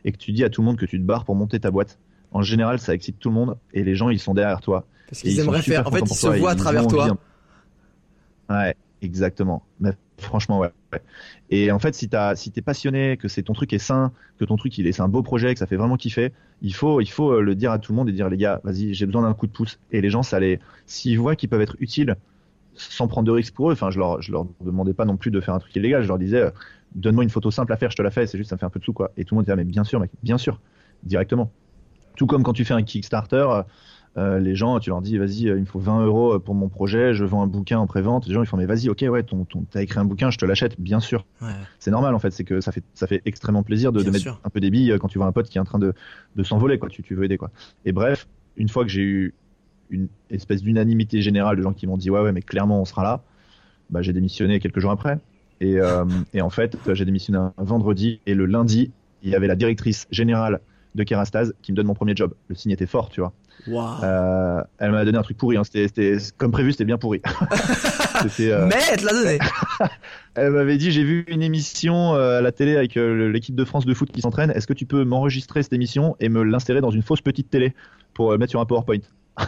et que tu dis à tout le monde que tu te barres pour monter ta boîte, en général ça excite tout le monde et les gens ils sont derrière toi. Parce qu'ils aimeraient faire. En fait, ils se voient à travers toi. Ouais, exactement. Mais franchement, ouais. Et en fait, si t'as, si t'es passionné, que c'est ton truc est sain, que ton truc il est, c'est un beau projet, que ça fait vraiment kiffer, il faut, il faut euh, le dire à tout le monde et dire les gars, vas-y, j'ai besoin d'un coup de pouce. Et les gens, ça les, s'ils voient qu'ils peuvent être utiles, sans prendre de risques pour eux. Enfin, je leur, je leur demandais pas non plus de faire un truc illégal. Je leur disais, euh, donne-moi une photo simple à faire, je te la fais. C'est juste, ça me fait un peu de sous, quoi. Et tout le monde disait, mais bien sûr, mec, bien sûr, directement. Tout comme quand tu fais un Kickstarter, euh, euh, les gens, tu leur dis, vas-y, euh, il me faut 20 euros pour mon projet, je vends un bouquin en pré-vente. Les gens, ils font, mais vas-y, ok, ouais, ton, ton, t'as écrit un bouquin, je te l'achète, bien sûr. C'est normal, en fait, c'est que ça fait, ça fait extrêmement plaisir de, de mettre un peu des billes quand tu vois un pote qui est en train de, de s'envoler, quoi. Tu, tu veux aider, quoi. Et bref, une fois que j'ai eu une espèce d'unanimité générale de gens qui m'ont dit, ouais, ouais, mais clairement, on sera là, bah, j'ai démissionné quelques jours après. Et, euh, et en fait, j'ai démissionné un vendredi et le lundi, il y avait la directrice générale de Kerastase qui me donne mon premier job. Le signe était fort, tu vois. Euh, elle m'a donné un truc pourri. Hein. C'était, comme prévu, c'était bien pourri. euh... Mais elle te l'a donné. elle m'avait dit j'ai vu une émission euh, à la télé avec euh, l'équipe de France de foot qui s'entraîne. Est-ce que tu peux m'enregistrer cette émission et me l'insérer dans une fausse petite télé pour mettre sur un PowerPoint?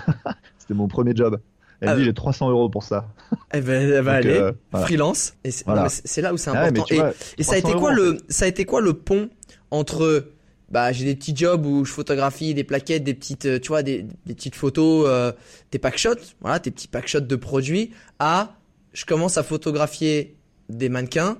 C'était mon premier job. Elle ah dit j'ai 300 euros pour ça. Eh ben, elle va aller freelance. Et c'est, là où c'est ah important. et, ça a été quoi le ça a été quoi le pont entre bah j'ai des petits jobs où je photographie des plaquettes, des petites, euh, tu vois, des, des petites photos, euh, des packshots, voilà, des petits packshots de produits. À, je commence à photographier des mannequins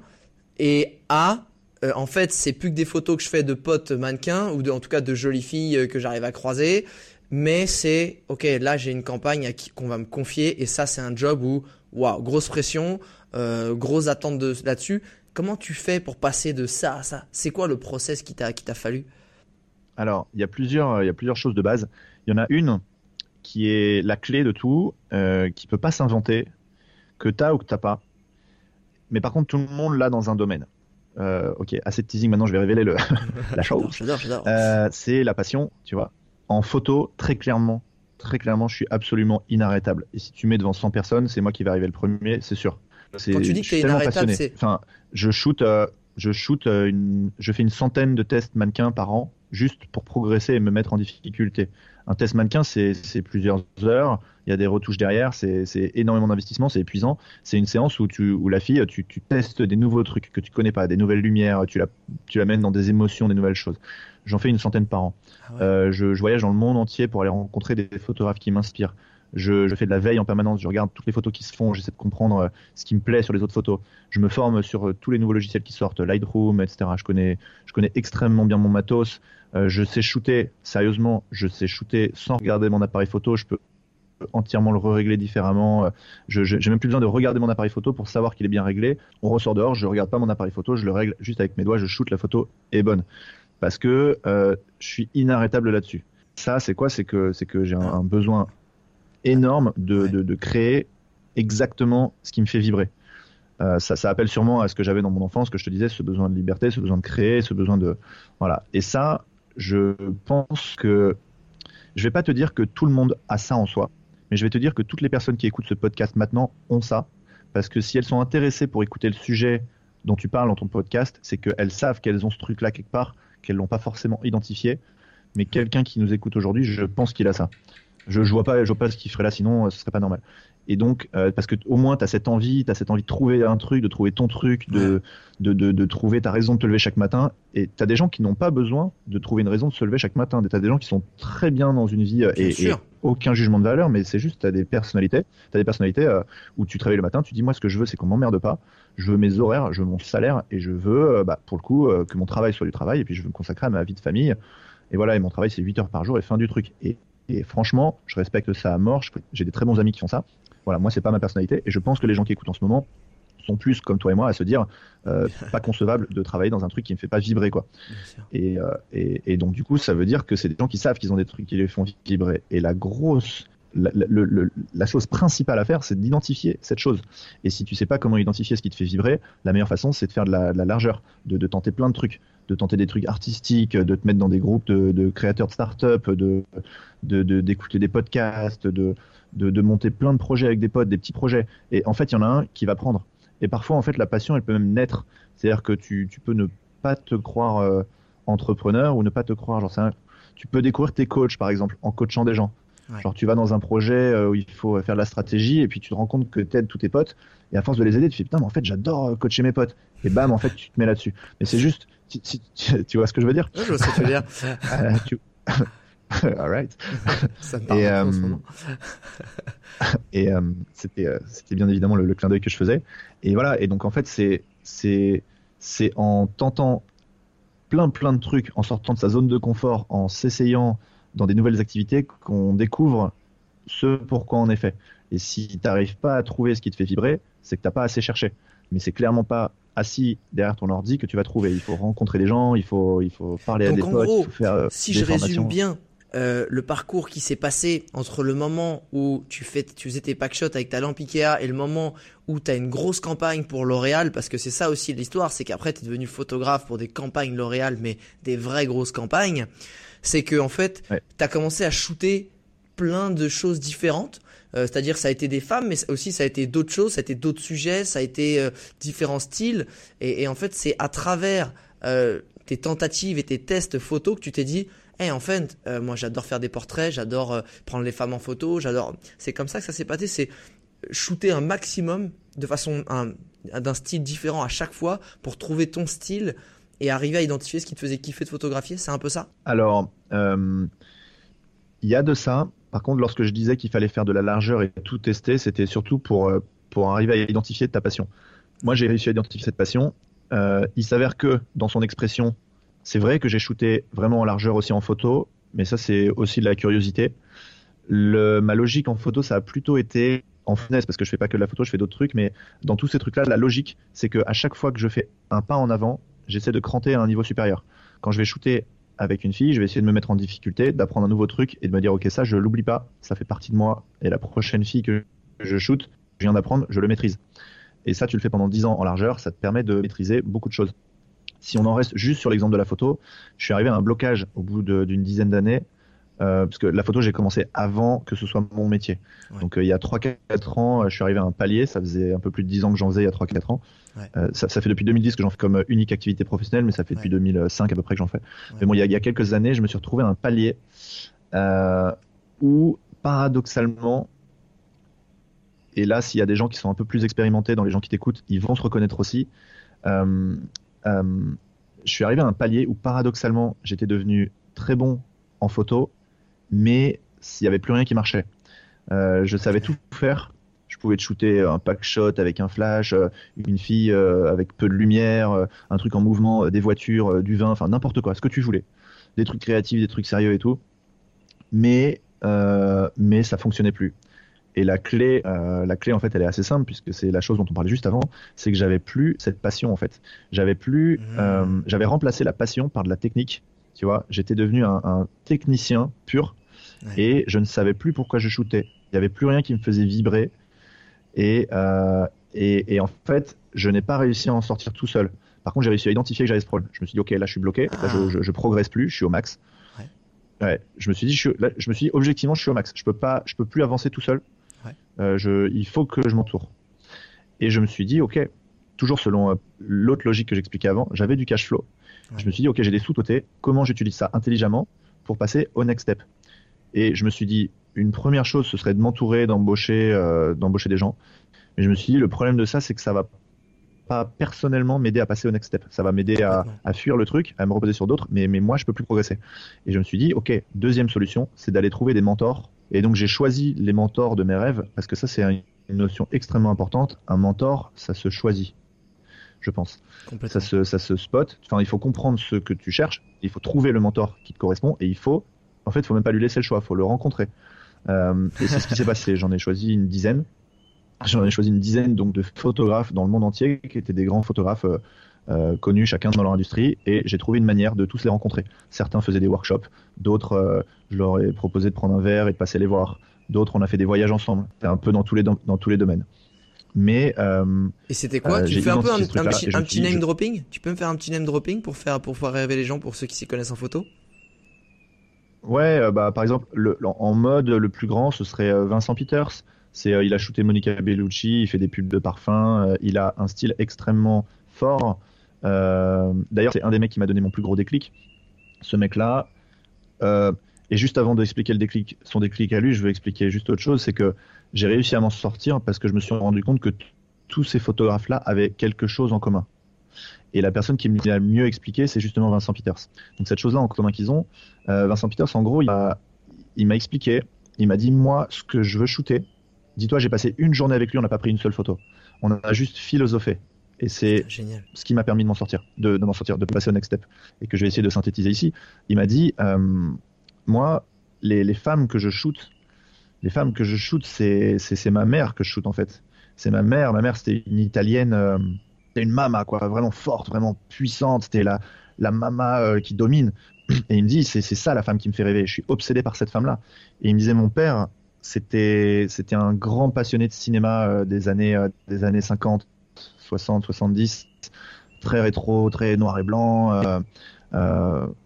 et à, euh, en fait, c'est plus que des photos que je fais de potes mannequins ou de, en tout cas de jolies filles que j'arrive à croiser. Mais c'est, ok, là j'ai une campagne à qui qu'on va me confier et ça c'est un job où, waouh, grosse pression, euh, grosse attente de là-dessus. Comment tu fais pour passer de ça à ça? C'est quoi le process qui t'a qui t'a fallu? Alors, il y a plusieurs il y a plusieurs choses de base. Il y en a une qui est la clé de tout, euh, qui peut pas s'inventer, que tu as ou que t'as pas. Mais par contre, tout le monde l'a dans un domaine. Euh, ok, assez de teasing. Maintenant, je vais révéler le la chose. Euh, c'est la passion, tu vois. En photo, très clairement, très clairement, je suis absolument inarrêtable. Et si tu mets devant 100 personnes, c'est moi qui vais arriver le premier, c'est sûr. Quand tu dis que t'es inarrêtable, c'est. Enfin, je shoot, euh, je shoot euh, une, je fais une centaine de tests mannequins par an juste pour progresser et me mettre en difficulté. Un test mannequin, c'est plusieurs heures. Il y a des retouches derrière, c'est énormément d'investissement, c'est épuisant. C'est une séance où, tu, où la fille, tu, tu, testes des nouveaux trucs que tu connais pas, des nouvelles lumières, tu la, tu la mènes dans des émotions, des nouvelles choses. J'en fais une centaine par an. Ah euh, je, je, voyage dans le monde entier pour aller rencontrer des photographes qui m'inspirent. Je, fais de la veille en permanence, je regarde toutes les photos qui se font, j'essaie de comprendre euh, ce qui me plaît sur les autres photos. Je me forme sur euh, tous les nouveaux logiciels qui sortent, Lightroom, etc. Je connais, je connais extrêmement bien mon matos. Euh, je sais shooter, sérieusement, je sais shooter sans regarder mon appareil photo. Je peux entièrement le régler différemment. Je n'ai même plus besoin de regarder mon appareil photo pour savoir qu'il est bien réglé. On ressort dehors, je regarde pas mon appareil photo, je le règle juste avec mes doigts, je shoot la photo est bonne. Parce que euh, je suis inarrêtable là-dessus. Ça, c'est quoi? C'est que que j'ai un, besoin énorme de, de, de créer exactement ce qui me fait vibrer. Euh, ça, ça appelle sûrement à ce que j'avais dans mon enfance, que je te disais, ce besoin de liberté, ce besoin de créer, ce besoin de voilà. Et ça, je pense que je vais pas te dire que tout le monde a ça en soi, mais je vais te dire que toutes les personnes qui écoutent ce podcast maintenant ont ça, parce que si elles sont intéressées pour écouter le sujet dont tu parles dans ton podcast, c'est qu'elles savent qu'elles ont ce truc-là quelque part, qu'elles l'ont pas forcément identifié, mais quelqu'un qui nous écoute aujourd'hui, je pense qu'il a ça. Je, je vois pas, je vois pas ce qu'il ferait là, sinon ce serait pas normal. Et donc, euh, parce que au moins, tu as cette envie, tu as cette envie de trouver un truc, de trouver ton truc, de, de, de, de, trouver ta raison de te lever chaque matin. Et tu as des gens qui n'ont pas besoin de trouver une raison de se lever chaque matin. Tu as des gens qui sont très bien dans une vie euh, et, et, aucun jugement de valeur, mais c'est juste, tu as des personnalités. Tu as des personnalités euh, où tu te réveilles le matin, tu dis, moi, ce que je veux, c'est qu'on m'emmerde pas. Je veux mes horaires, je veux mon salaire et je veux, bah, pour le coup, que mon travail soit du travail et puis je veux me consacrer à ma vie de famille. Et voilà, et mon travail, c'est 8 heures par jour et fin du truc. Et, et franchement, je respecte ça à mort. J'ai des très bons amis qui font ça. Voilà, moi c'est pas ma personnalité et je pense que les gens qui écoutent en ce moment sont plus comme toi et moi à se dire euh, pas concevable de travailler dans un truc qui me fait pas vibrer quoi. Et, euh, et, et, donc du coup ça veut dire que c'est des gens qui savent qu'ils ont des trucs qui les font vibrer. Et la grosse la, chose principale à faire, c'est d'identifier cette chose. Et si tu sais pas comment identifier ce qui te fait vibrer, la meilleure façon, c'est de faire de la, de la largeur, de, de, tenter plein de trucs, de tenter des trucs artistiques, de te mettre dans des groupes de, de créateurs de start-up, de d'écouter des podcasts, de, de, de, monter plein de projets avec des potes, des petits projets. Et en fait, il y en a un qui va prendre. Et parfois, en fait, la passion, elle peut même naître. C'est-à-dire que tu, tu, peux ne pas te croire euh, entrepreneur ou ne pas te croire, genre, un... tu peux découvrir tes coachs, par exemple, en coachant des gens. Ouais. Genre, tu vas dans un projet euh, où il faut faire de la stratégie et puis tu te rends compte que tu aides tous tes potes. Et à force de les aider, tu fais putain, mais en fait, j'adore euh, coacher mes potes. Et bam, en fait, tu te mets là-dessus. Mais c'est juste, tu, tu, tu, vois ce que je veux dire? Je vois ce que tu veux dire. euh, tu... All right. Ça me et, euh, et euh, c'était c'était bien évidemment le, le clin d'œil que je faisais. Et voilà. Et donc en fait, c'est c'est c'est en tentant plein plein de trucs, en sortant de sa zone de confort, en s'essayant dans des nouvelles activités, qu'on découvre ce pourquoi on est fait. Et si tu n'arrives pas à trouver ce qui te fait vibrer, c'est que t'as pas assez cherché. Mais c'est clairement pas assis derrière ton ordi que tu vas trouver. Il faut rencontrer des gens, il faut, il faut parler Donc à des en potes, gros, il faut faire euh, si des je résume bien euh, le parcours qui s'est passé entre le moment où tu, fais, tu faisais tes packshots avec ta lampe Ikea et le moment où tu as une grosse campagne pour L'Oréal, parce que c'est ça aussi l'histoire, c'est qu'après tu es devenu photographe pour des campagnes L'Oréal, mais des vraies grosses campagnes, c'est que en fait, Ouais. tu as commencé à shooter plein de choses différentes. Euh, C'est-à-dire ça a été des femmes, mais aussi ça a été d'autres choses, ça a été d'autres sujets, ça a été euh, différents styles. Et, et en fait, c'est à travers euh, tes tentatives et tes tests photos que tu t'es dit, hey, en fait, moi j'adore faire des portraits, j'adore prendre les femmes en photo, j'adore. C'est comme ça que ça s'est passé, c'est shooter un maximum de façon un- d'un style différent à chaque fois pour trouver ton style et arriver à identifier ce qui te faisait kiffer de photographier. C'est un peu ça? Alors, euh, il y a de ça. Par contre, lorsque je disais qu'il fallait faire de la largeur et tout tester, c'était surtout pour, euh, pour arriver à identifier ta passion. Moi, j'ai réussi à identifier cette passion. Euh, il s'avère que dans son expression, c'est vrai que j'ai shooté vraiment en largeur aussi en photo, mais ça, c'est aussi de la curiosité. Ma logique en photo, ça a plutôt été en finesse, parce que je fais pas que de la photo, je fais d'autres trucs, mais dans tous ces trucs-là, la logique, c'est que à chaque fois que je fais un pas en avant, j'essaie de cranter à un niveau supérieur. Quand je vais shooter avec une fille, je vais essayer de me mettre en difficulté, d'apprendre un nouveau truc et de me dire ok ça je l'oublie pas, ça fait partie de moi et la prochaine fille que je shoot, je viens d'apprendre, je le maîtrise. Et ça tu le fais pendant 10 ans en largeur, ça te permet de maîtriser beaucoup de choses. Si on en reste juste sur l'exemple de la photo, je suis arrivé à un blocage au bout d'une dizaine d'années euh, parce que la photo j'ai commencé avant que ce soit mon métier. Ouais. Donc euh, il y a 3-4 ans, euh, je suis arrivé à un palier, ça faisait un peu plus de 10 ans que j'en faisais il y a 3-4 ans. Ouais. Euh, ça, ça fait depuis 2010 que j'en fais comme unique activité professionnelle, mais ça fait depuis Ouais. 2005 à peu près que j'en fais. Mais bon, il y, a, il y a quelques années, je me suis retrouvé à un palier où, paradoxalement, et là, s'il y a des gens qui sont un peu plus expérimentés dans les gens qui t'écoutent, ils vont se reconnaître aussi. Je suis arrivé à un palier où, paradoxalement, j'étais devenu très bon en photo, mais s'il y avait plus rien qui marchait. Euh, je savais tout faire. Je pouvais te shooter un pack shot avec un flash, euh, une fille euh, avec peu de lumière, un truc en mouvement, des voitures, du vin, enfin n'importe quoi, ce que tu voulais. Des trucs créatifs, des trucs sérieux et tout. Mais, euh, mais ça fonctionnait plus. Et la clé, euh, la clé en fait, elle est assez simple puisque c'est la chose dont on parlait juste avant, c'est que j'avais plus cette passion en fait. J'avais plus, Mmh. euh, j'avais remplacé la passion par de la technique. Tu vois, j'étais devenu un, un technicien pur Ouais. et je ne savais plus pourquoi je shootais. Il n'y avait plus rien qui me faisait vibrer. Et, euh, et, et, en fait, je n'ai pas réussi à en sortir tout seul. Par contre, j'ai réussi à identifier que j'avais ce problème. Je me suis dit, ok, là, je suis bloqué. Là, je, je, je, progresse plus. Je suis au max. Ouais. ouais je me suis dit, je, là, je me suis dit, objectivement, je suis au max. Je peux pas, je peux plus avancer tout seul. Ouais. Euh, je, il faut que je m'entoure. Et je me suis dit, ok, toujours selon euh, l'autre logique que j'expliquais avant, j'avais du cash flow. Ouais. Je me suis dit, ok, j'ai des sous côté. Comment j'utilise ça intelligemment pour passer au next step? Et je me suis dit, une première chose, ce serait de m'entourer, d'embaucher, euh, d'embaucher des gens. Mais je me suis dit, le problème de ça, c'est que ça va pas personnellement m'aider à passer au next step. Ça va m'aider à, à, fuir le truc, à me reposer sur d'autres, mais, mais moi, je peux plus progresser. Et je me suis dit, ok, deuxième solution, c'est d'aller trouver des mentors. Et donc, j'ai choisi les mentors de mes rêves, parce que ça, c'est une notion extrêmement importante. Un mentor, ça se choisit, je pense. Ça se, ça se spot. Enfin, il faut comprendre ce que tu cherches, il faut trouver le mentor qui te correspond, et il faut, en fait, il faut même pas lui laisser le choix, il faut le rencontrer. Euh, et c'est ce qui s'est passé. J'en ai choisi une dizaine. J'en ai choisi une dizaine donc de photographes dans le monde entier qui étaient des grands photographes euh, euh, connus chacun dans leur industrie et j'ai trouvé une manière de tous les rencontrer. Certains faisaient des workshops, d'autres je leur ai proposé de prendre un verre et de passer les voir. D'autres on a fait des voyages ensemble. C'était un peu dans tous les dans, dans tous les domaines. Mais euh, et c'était quoi Tu fais un peu un, un, petit, un petit name je... dropping Tu peux me faire un petit name dropping pour faire pour faire rêver les gens pour ceux qui s'y connaissent en photo Ouais, euh, bah par exemple le, en mode le plus grand ce serait Vincent Peters. C'est, euh, il a shooté Monica Bellucci, il fait des pubs de parfum, euh, il a un style extrêmement fort. Euh, d'ailleurs, c'est un des mecs qui m'a donné mon plus gros déclic. Ce mec-là. et juste avant d'expliquer le déclic, son déclic à lui, je veux expliquer juste autre chose, c'est que j'ai réussi à m'en sortir parce que je me suis rendu compte que tous ces photographes-là avaient quelque chose en commun. Et la personne qui me l'a mieux expliqué, c'est justement Vincent Peters. Donc cette chose-là en commun qu'ils ont, euh, Vincent Peters, en gros, il m'a, expliqué, il m'a dit moi ce que je veux shooter, Dis-toi, j'ai passé une journée avec lui, on n'a pas pris une seule photo. On a juste philosophé. Et c'est ce qui m'a permis de m'en sortir, de, de m'en sortir, de passer au next step. Et que je vais essayer de synthétiser ici. Il m'a dit, euh, moi, les, les, femmes que je shoot, les femmes que je shoot, c'est, c'est, ma mère que je shoot en fait. C'est ma mère. Ma mère, c'était une italienne, euh, une mama, quoi, vraiment forte, vraiment puissante. C'était la, la mama euh, qui domine. Et il me dit, c'est, ça la femme qui me fait rêver. Je suis obsédé par cette femme-là. Et il me disait, mon père, c'était c'était un grand passionné de cinéma euh, des années euh, des années 50, 60, 70, très rétro, très noir et blanc,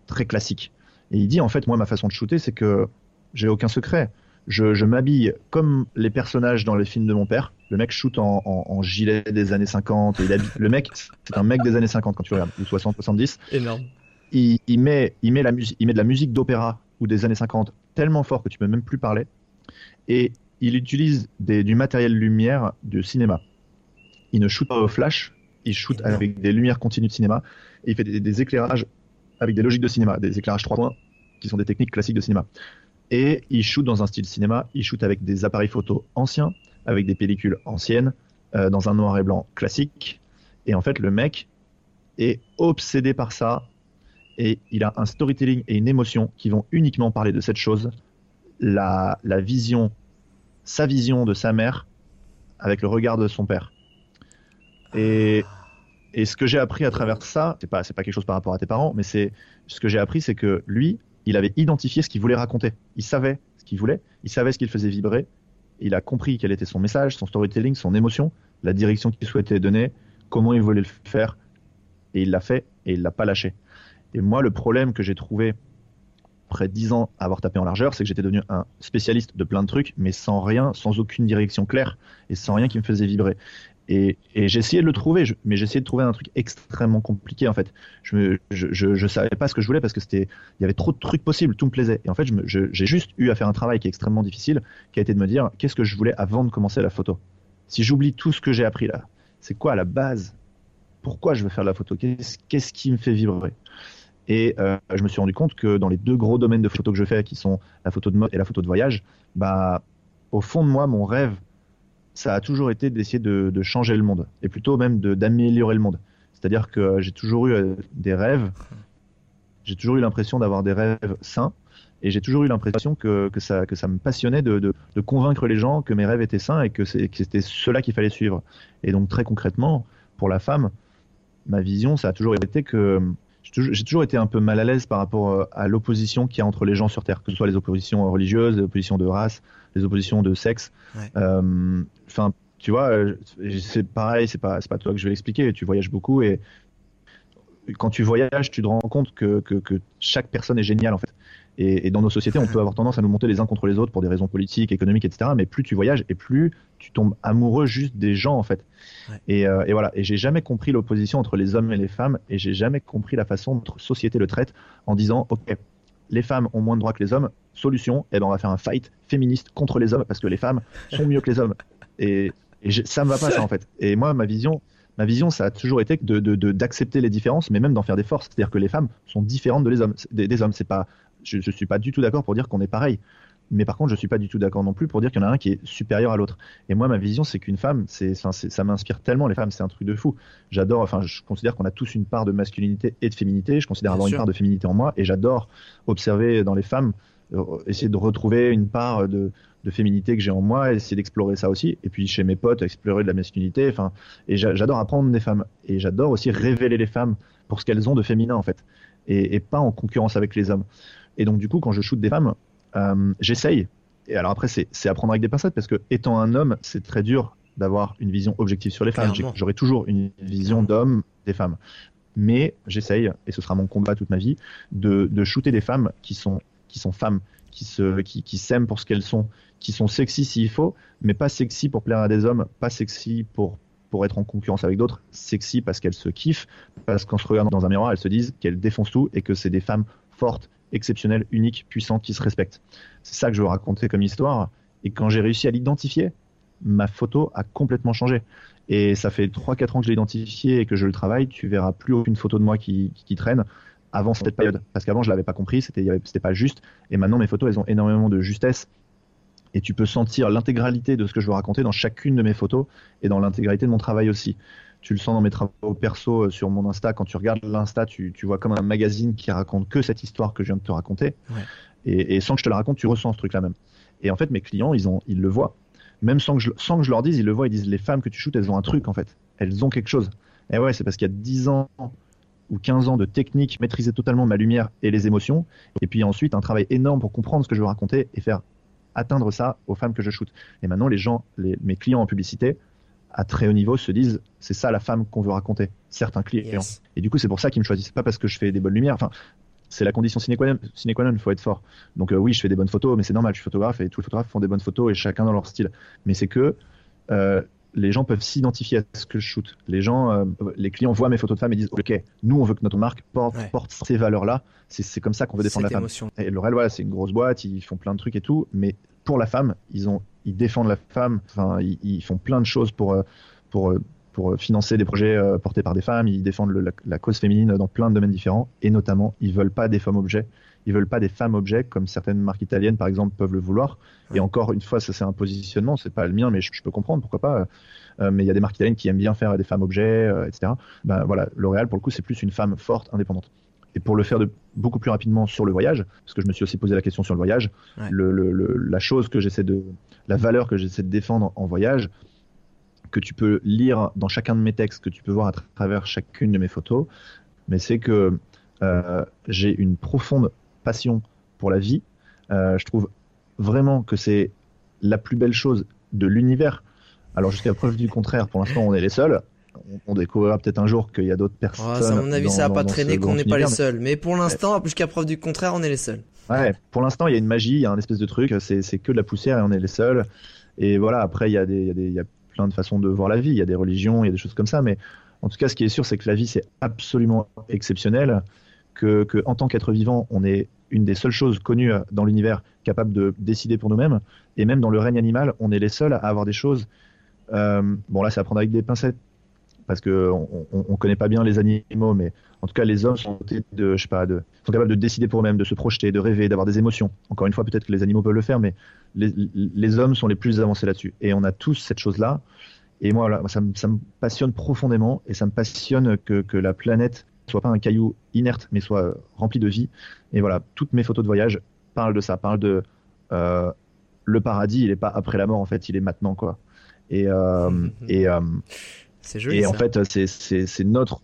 très classique. Et il dit en fait moi ma façon de shooter c'est que j'ai aucun secret. Je, je m'habille comme les personnages dans les films de mon père. Le mec shoot en, en, en gilet des années 50. Et il habille, le mec, c'est un mec des années 50 quand tu regardes, ou 60, 70. Énorme. Il, il met, il met la musique, il met de la musique d'opéra ou des années 50 tellement fort que tu peux même plus parler et il utilise des, du matériel lumière de cinéma. Il ne shoot pas au flash, il shoot avec des lumières continues de cinéma et il fait des, des, éclairages avec des logiques de cinéma, des éclairages 3 points qui sont des techniques classiques de cinéma. Et il shoot dans un style cinéma, il shoot avec des appareils photo anciens, avec des pellicules anciennes, euh, dans un noir et blanc classique. Et en fait, le mec est obsédé par ça et il a un storytelling et une émotion qui vont uniquement parler de cette chose la, la vision, sa vision de sa mère avec le regard de son père. Et, et ce que j'ai appris à travers ça, c'est pas, pas quelque chose par rapport à tes parents, mais c'est ce que j'ai appris, c'est que lui, il avait identifié ce qu'il voulait raconter. Il savait ce qu'il voulait, il savait ce qu'il faisait vibrer, il a compris quel était son message, son storytelling, son émotion, la direction qu'il souhaitait donner, comment il voulait le faire, et il l'a fait et il l'a pas lâché. Et moi, le problème que j'ai trouvé après dix ans à avoir tapé en largeur, c'est que j'étais devenu un spécialiste de plein de trucs, mais sans rien, sans aucune direction claire et sans rien qui me faisait vibrer. Et, essayé de le trouver, mais essayé de trouver un truc extrêmement compliqué en fait. Je, me, savais pas ce que je voulais parce que c'était, il y avait trop de trucs possibles, tout me plaisait. Et en fait, j'ai juste eu à faire un travail qui est extrêmement difficile, qui a été de me dire qu'est-ce que je voulais avant de commencer la photo? Si j'oublie tout ce que j'ai appris là, c'est quoi la base Pourquoi je veux faire la photo? Qu'est-ce qu'est-ce qui me fait vibrer? Et euh, je me suis rendu compte que dans les deux gros domaines de photo que je fais, qui sont la photo de mode et la photo de voyage, bah, au fond de moi, mon rêve, ça a toujours été d'essayer de, changer le monde, et plutôt même d'améliorer le monde. C'est-à-dire que j'ai toujours eu euh, des rêves, j'ai toujours eu l'impression d'avoir des rêves sains, et j'ai toujours eu l'impression que, que, ça, que ça me passionnait de, de, de, convaincre les gens que mes rêves étaient sains et que c'était cela qu'il fallait suivre. Et donc très concrètement, pour la femme, ma vision, ça a toujours été que j'ai toujours été un peu mal à l'aise par rapport à l'opposition qu'il y a entre les gens sur Terre, que ce soit les oppositions religieuses, les oppositions de race, les oppositions de sexe. Enfin, tu vois, c'est pareil, c'est pas, pas toi que je vais l'expliquer. Tu voyages beaucoup et quand tu voyages, tu te rends compte que, que, que chaque personne est géniale en fait. Et, dans nos sociétés, on peut avoir tendance à nous monter les uns contre les autres pour des raisons politiques, économiques, etc. Mais plus tu voyages et plus tu tombes amoureux juste des gens en fait. Et, euh, et, voilà. Et j'ai jamais compris l'opposition entre les hommes et les femmes, et j'ai jamais compris la façon dont notre société le traite en disant, ok, les femmes ont moins de droits que les hommes. Solution, eh ben on va faire un fight féministe contre les hommes parce que les femmes sont mieux que les hommes. Et, ça me va pas ça en fait. Et moi, ma vision, ma vision, ça a toujours été de, d'accepter les différences, mais même d'en faire des forces. C'est-à-dire que les femmes sont différentes de les hommes, des, hommes. Pas, je, ne suis pas du tout d'accord pour dire qu'on est pareil. Mais par contre, je suis pas du tout d'accord non plus pour dire qu'il y en a un qui est supérieur à l'autre. Et moi, ma vision, c'est qu'une femme, c'est, ça m'inspire tellement. Les femmes, c'est un truc de fou. J'adore. Enfin, je considère qu'on a tous une part de masculinité et de féminité. Je considère avoir une part de féminité en moi, et j'adore observer dans les femmes, euh, essayer de retrouver une part de, de féminité que j'ai en moi, et essayer d'explorer ça aussi. Et puis chez mes potes, explorer de la masculinité. Enfin, et j'adore apprendre des femmes, et j'adore aussi révéler les femmes pour ce qu'elles ont de féminin en fait, et, et pas en concurrence avec les hommes. Et donc, du coup, quand je shoote des femmes, euh, j'essaye. Et alors après, c'est à prendre avec des pincettes parce que étant un homme, c'est très dur d'avoir une vision objective sur les femmes. J'aurai toujours une vision d'homme des femmes. Mais j'essaye, et ce sera mon combat toute ma vie, de, de shooter des femmes qui sont, qui sont femmes, qui se, qui, qui s'aiment pour ce qu'elles sont, qui sont sexy s'il faut, mais pas sexy pour plaire à des hommes, pas sexy pour, pour être en concurrence avec d'autres, sexy parce qu'elles se kiffent, parce qu'en se regardant dans un miroir, elles se disent qu'elles défoncent tout et que c'est des femmes fortes, exceptionnelle, unique, puissante, qui se respecte. C'est ça que je veux raconter comme histoire. Et quand j'ai réussi à l'identifier, ma photo a complètement changé. Et ça fait 3-4 ans que je l'ai identifié et que je le travaille. Tu verras plus aucune photo de moi qui, traîne avant cette période. Parce qu'avant, je l'avais pas compris, c'était pas juste. Et maintenant, mes photos, elles ont énormément de justesse. Et tu peux sentir l'intégralité de ce que je veux raconter dans chacune de mes photos et dans l'intégralité de mon travail aussi tu le sens dans mes travaux perso euh, sur mon Insta. Quand tu regardes l'Insta, tu, vois comme un magazine qui raconte que cette histoire que je viens de te raconter. Et, sans que je te la raconte, tu ressens ce truc-là même. Et en fait, mes clients, ils, ont, ils le voient. Même sans que, je, sans que je leur dise, ils le voient. Ils disent les femmes que tu shootes, elles ont un truc en fait. Elles ont quelque chose. Et ouais, c'est parce qu'il y a 10 ans ou 15 ans de technique, maîtriser totalement ma lumière et les émotions. Et puis ensuite, un travail énorme pour comprendre ce que je veux raconter et faire atteindre ça aux femmes que je shoote. Et maintenant, les gens, mes clients en publicité, à très haut niveau se disent c'est ça la femme qu'on veut raconter certains clients. Et du coup c'est pour ça qu'ils me choisissent. Pas parce que je fais des bonnes lumières. Enfin c'est la condition sine qua non il faut être fort. Donc euh, oui je fais des bonnes photos mais c'est normal. Je suis photographe et tous les photographes font des bonnes photos et chacun dans leur style. Mais c'est que euh, les gens peuvent s'identifier à ce que je shoot. Les gens, euh, les clients voient mes photos de femmes et disent OK, nous on veut que notre marque porte, porte ces valeurs-là. C'est comme ça qu'on veut défendre la femme. Et L'Oréal, voilà, c'est une grosse boîte, ils font plein de trucs et tout, mais pour la femme, ils ont ils défendent la femme. Enfin, ils, font plein de choses pour euh, pour euh, pour financer des projets euh, portés par des femmes. Ils défendent la, cause féminine dans plein de domaines différents. Et notamment, ils veulent pas des femmes objets. Ils veulent pas des femmes objets comme certaines marques italiennes, par exemple, peuvent le vouloir. Et encore une fois, ça c'est un positionnement, c'est pas le mien, mais je, peux comprendre pourquoi pas? mais il y a des marques italiennes qui aiment bien faire des femmes objets, etc. Ben voilà, L'Oréal pour le coup, c'est plus une femme forte, indépendante. Et pour le faire de beaucoup plus rapidement sur le voyage, parce que je me suis aussi posé la question sur le voyage, la chose que j'essaie de, la valeur que j'essaie de défendre en voyage, que tu peux lire dans chacun de mes textes, que tu peux voir à travers chacune de mes photos, mais c'est que euh, j'ai une profonde passion pour la vie. Euh, je trouve vraiment que c'est la plus belle chose de l'univers. Alors jusqu'à preuve du contraire, pour l'instant on est les seuls on, découvrira peut-être un jour qu'il y a d'autres personnes. à mon avis, ça va pas traîner qu'on n'est pas les seuls. Mais pour l'instant, jusqu'à preuve du contraire, on est les seuls. Ouais, pour l'instant, il y a une magie, il y a un espèce de truc, c'est que de la poussière et on est les seuls. Et voilà, après, il y, a des, il, y a plein de façons de voir la vie, il y a des religions, il y a des choses comme ça. Mais en tout cas, ce qui est sûr, c'est que la vie, c'est absolument exceptionnel. Que, que en tant qu'être vivant, on est une des seules choses connues dans l'univers capable de décider pour nous-mêmes. Et même dans le règne animal, on est les seuls à avoir des choses. Euh, bon, là, c'est à prendre avec des pincettes parce que on, on, connaît pas bien les animaux, mais en tout cas les hommes sont de, je sais pas, de, sont capables de décider pour eux-mêmes, de se projeter, de rêver, d'avoir des émotions. Encore une fois, peut-être que les animaux peuvent le faire, mais les, les hommes sont les plus avancés là-dessus. Et on a tous cette chose-là. Et moi, ça, me, ça, me, passionne profondément et ça me passionne que, que la planète soit pas un caillou inerte, mais soit remplie de vie. Et voilà, toutes mes photos de voyage parlent de ça, parlent de euh, le paradis. Il est pas après la mort, en fait, il est maintenant, quoi. Et, euh, et euh, c'est joli. Et en fait, c'est notre.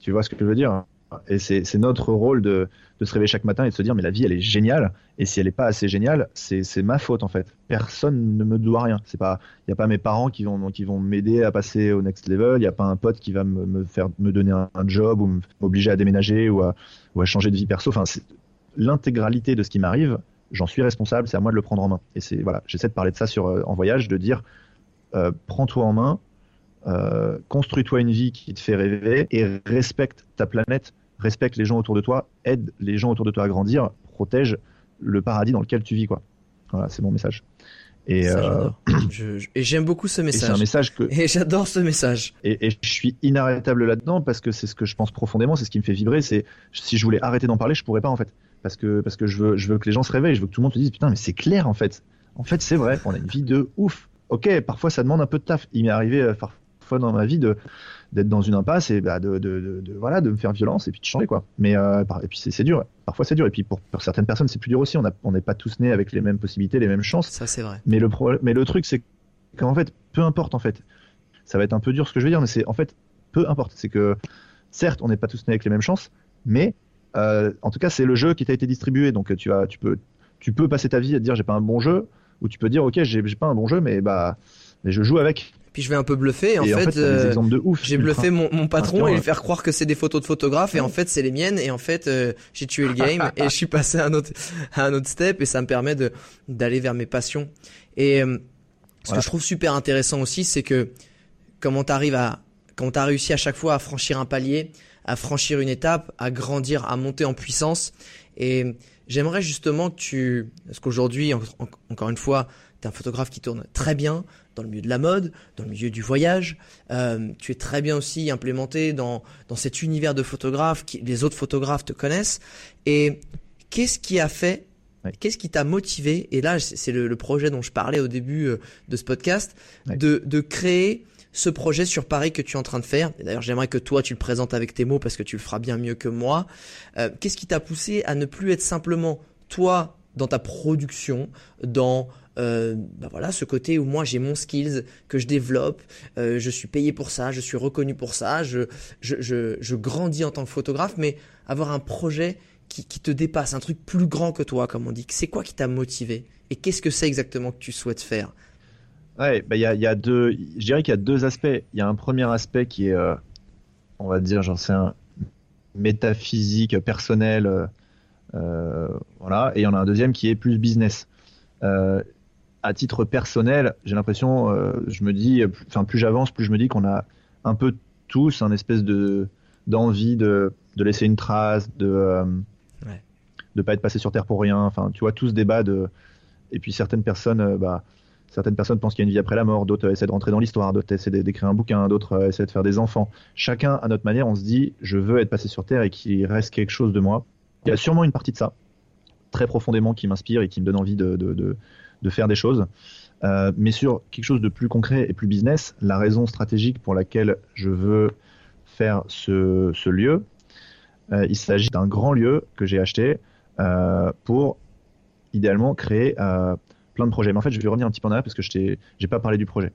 Tu vois ce que je veux dire Et c'est notre rôle de, de, se réveiller chaque matin et de se dire mais la vie elle est géniale et si elle n'est pas assez géniale c'est ma faute en fait. Personne ne me doit rien. C'est pas il y a pas mes parents qui vont qui vont m'aider à passer au next level. Il y a pas un pote qui va me, me faire me donner un, job ou m'obliger à déménager ou à, ou à changer de vie perso. Enfin l'intégralité de ce qui m'arrive j'en suis responsable. C'est à moi de le prendre en main. Et c'est voilà j'essaie de parler de ça sur euh, en voyage de dire euh, prends-toi en main euh, construis-toi une vie qui te fait rêver et respecte ta planète, respecte les gens autour de toi, aide les gens autour de toi à grandir, protège le paradis dans lequel tu vis. Quoi. Voilà, c'est mon message. Et, euh, et j'aime beaucoup ce message. C'est un message que. Et j'adore ce message. Et, et, je suis inarrêtable là-dedans parce que c'est ce que je pense profondément, c'est ce qui me fait vibrer. C'est si je voulais arrêter d'en parler, je pourrais pas en fait, parce que parce que je veux je veux que les gens se réveillent, je veux que tout le monde se dise putain mais c'est clair en fait. En fait c'est vrai, on a une vie de ouf. Ok, parfois ça demande un peu de taf. Il m'est arrivé euh, fois dans ma vie de d'être dans une impasse et bah, de, de, de, voilà de me faire violence et puis de changer quoi. Mais euh, et puis c'est dur. Parfois c'est dur. Et puis pour, certaines personnes c'est plus dur aussi. On n'est pas tous nés avec les mêmes possibilités les mêmes chances. Ça c'est vrai. Mais le mais le truc c'est qu'en fait peu importe en fait ça va être un peu dur ce que je vais dire mais c'est en fait peu importe. C'est que certes on n'est pas tous nés avec les mêmes chances mais euh, en tout cas c'est le jeu qui t'a été distribué. Donc tu as tu peux tu peux passer ta vie à te dire j'ai pas un bon jeu ou tu peux dire ok j'ai pas un bon jeu mais bah mais je joue avec puis je vais un peu bluffer. en fait, euh, j'ai bluffé mon, mon patron et lui faire croire que c'est des photos de photographes et en fait c'est les miennes. Et en fait, euh, j'ai tué le game et je suis passé à un autre, à un autre step et ça me permet de d'aller vers mes passions. Et euh, ce que je trouve super intéressant aussi, c'est que comment t'arrives à, quand t'as réussi à chaque fois à franchir un palier, à franchir une étape, à grandir, à monter en puissance. Et j'aimerais justement que tu, parce qu'aujourd'hui, encore une fois, tu es un photographe qui tourne très bien dans le milieu de la mode, dans le milieu du voyage. Euh, tu es très bien aussi implémenté dans, dans cet univers de photographes qui les autres photographes te connaissent. Et qu'est-ce qui a fait Qu'est-ce qui t'a motivé Et là, c'est le, projet dont je parlais au début euh, de ce podcast, de, de créer ce projet sur Paris que tu es en train de faire. D'ailleurs, j'aimerais que toi, tu le présentes avec tes mots parce que tu le feras bien mieux que moi. Euh, Qu'est-ce qui t'a poussé à ne plus être simplement toi dans ta production, dans euh, bah voilà, ce côté où moi j'ai mon skills que je développe, euh, je suis payé pour ça, je suis reconnu pour ça, je, je, je, je grandis en tant que photographe, mais avoir un projet qui, qui, te dépasse, un truc plus grand que toi, comme on dit. C'est quoi qui t'a motivé Et qu'est-ce que c'est exactement que tu souhaites faire? Ouais, bah y, a, y a deux, je dirais qu'il y a deux aspects. Il y a un premier aspect qui est, euh, on va dire, j'en sais un métaphysique, personnel, voilà. Et il y en a un deuxième qui est plus business. Euh, à titre personnel, j'ai l'impression, euh, je me dis, enfin plus j'avance, plus je me dis qu'on a un peu tous un espèce de d'envie de, de laisser une trace, de euh, ouais. de pas être passé sur terre pour rien. Enfin, tu vois, tout ce débat de et puis certaines personnes, euh, bah, certaines personnes pensent qu'il y a une vie après la mort, d'autres essaient de rentrer dans l'histoire, d'autres essaient d'écrire un bouquin, d'autres essaient de faire des enfants. Chacun à notre manière, on se dit, je veux être passé sur terre et qu'il reste quelque chose de moi. Il y a sûrement une partie de ça, très profondément, qui m'inspire et qui me donne envie de, de, de de faire des choses. Euh, mais sur quelque chose de plus concret et plus business, la raison stratégique pour laquelle je veux faire ce, ce lieu, euh, il s'agit d'un grand lieu que j'ai acheté euh, pour idéalement créer plein de projets. Mais en fait, je vais revenir un petit peu en arrière parce que je n'ai pas parlé du projet.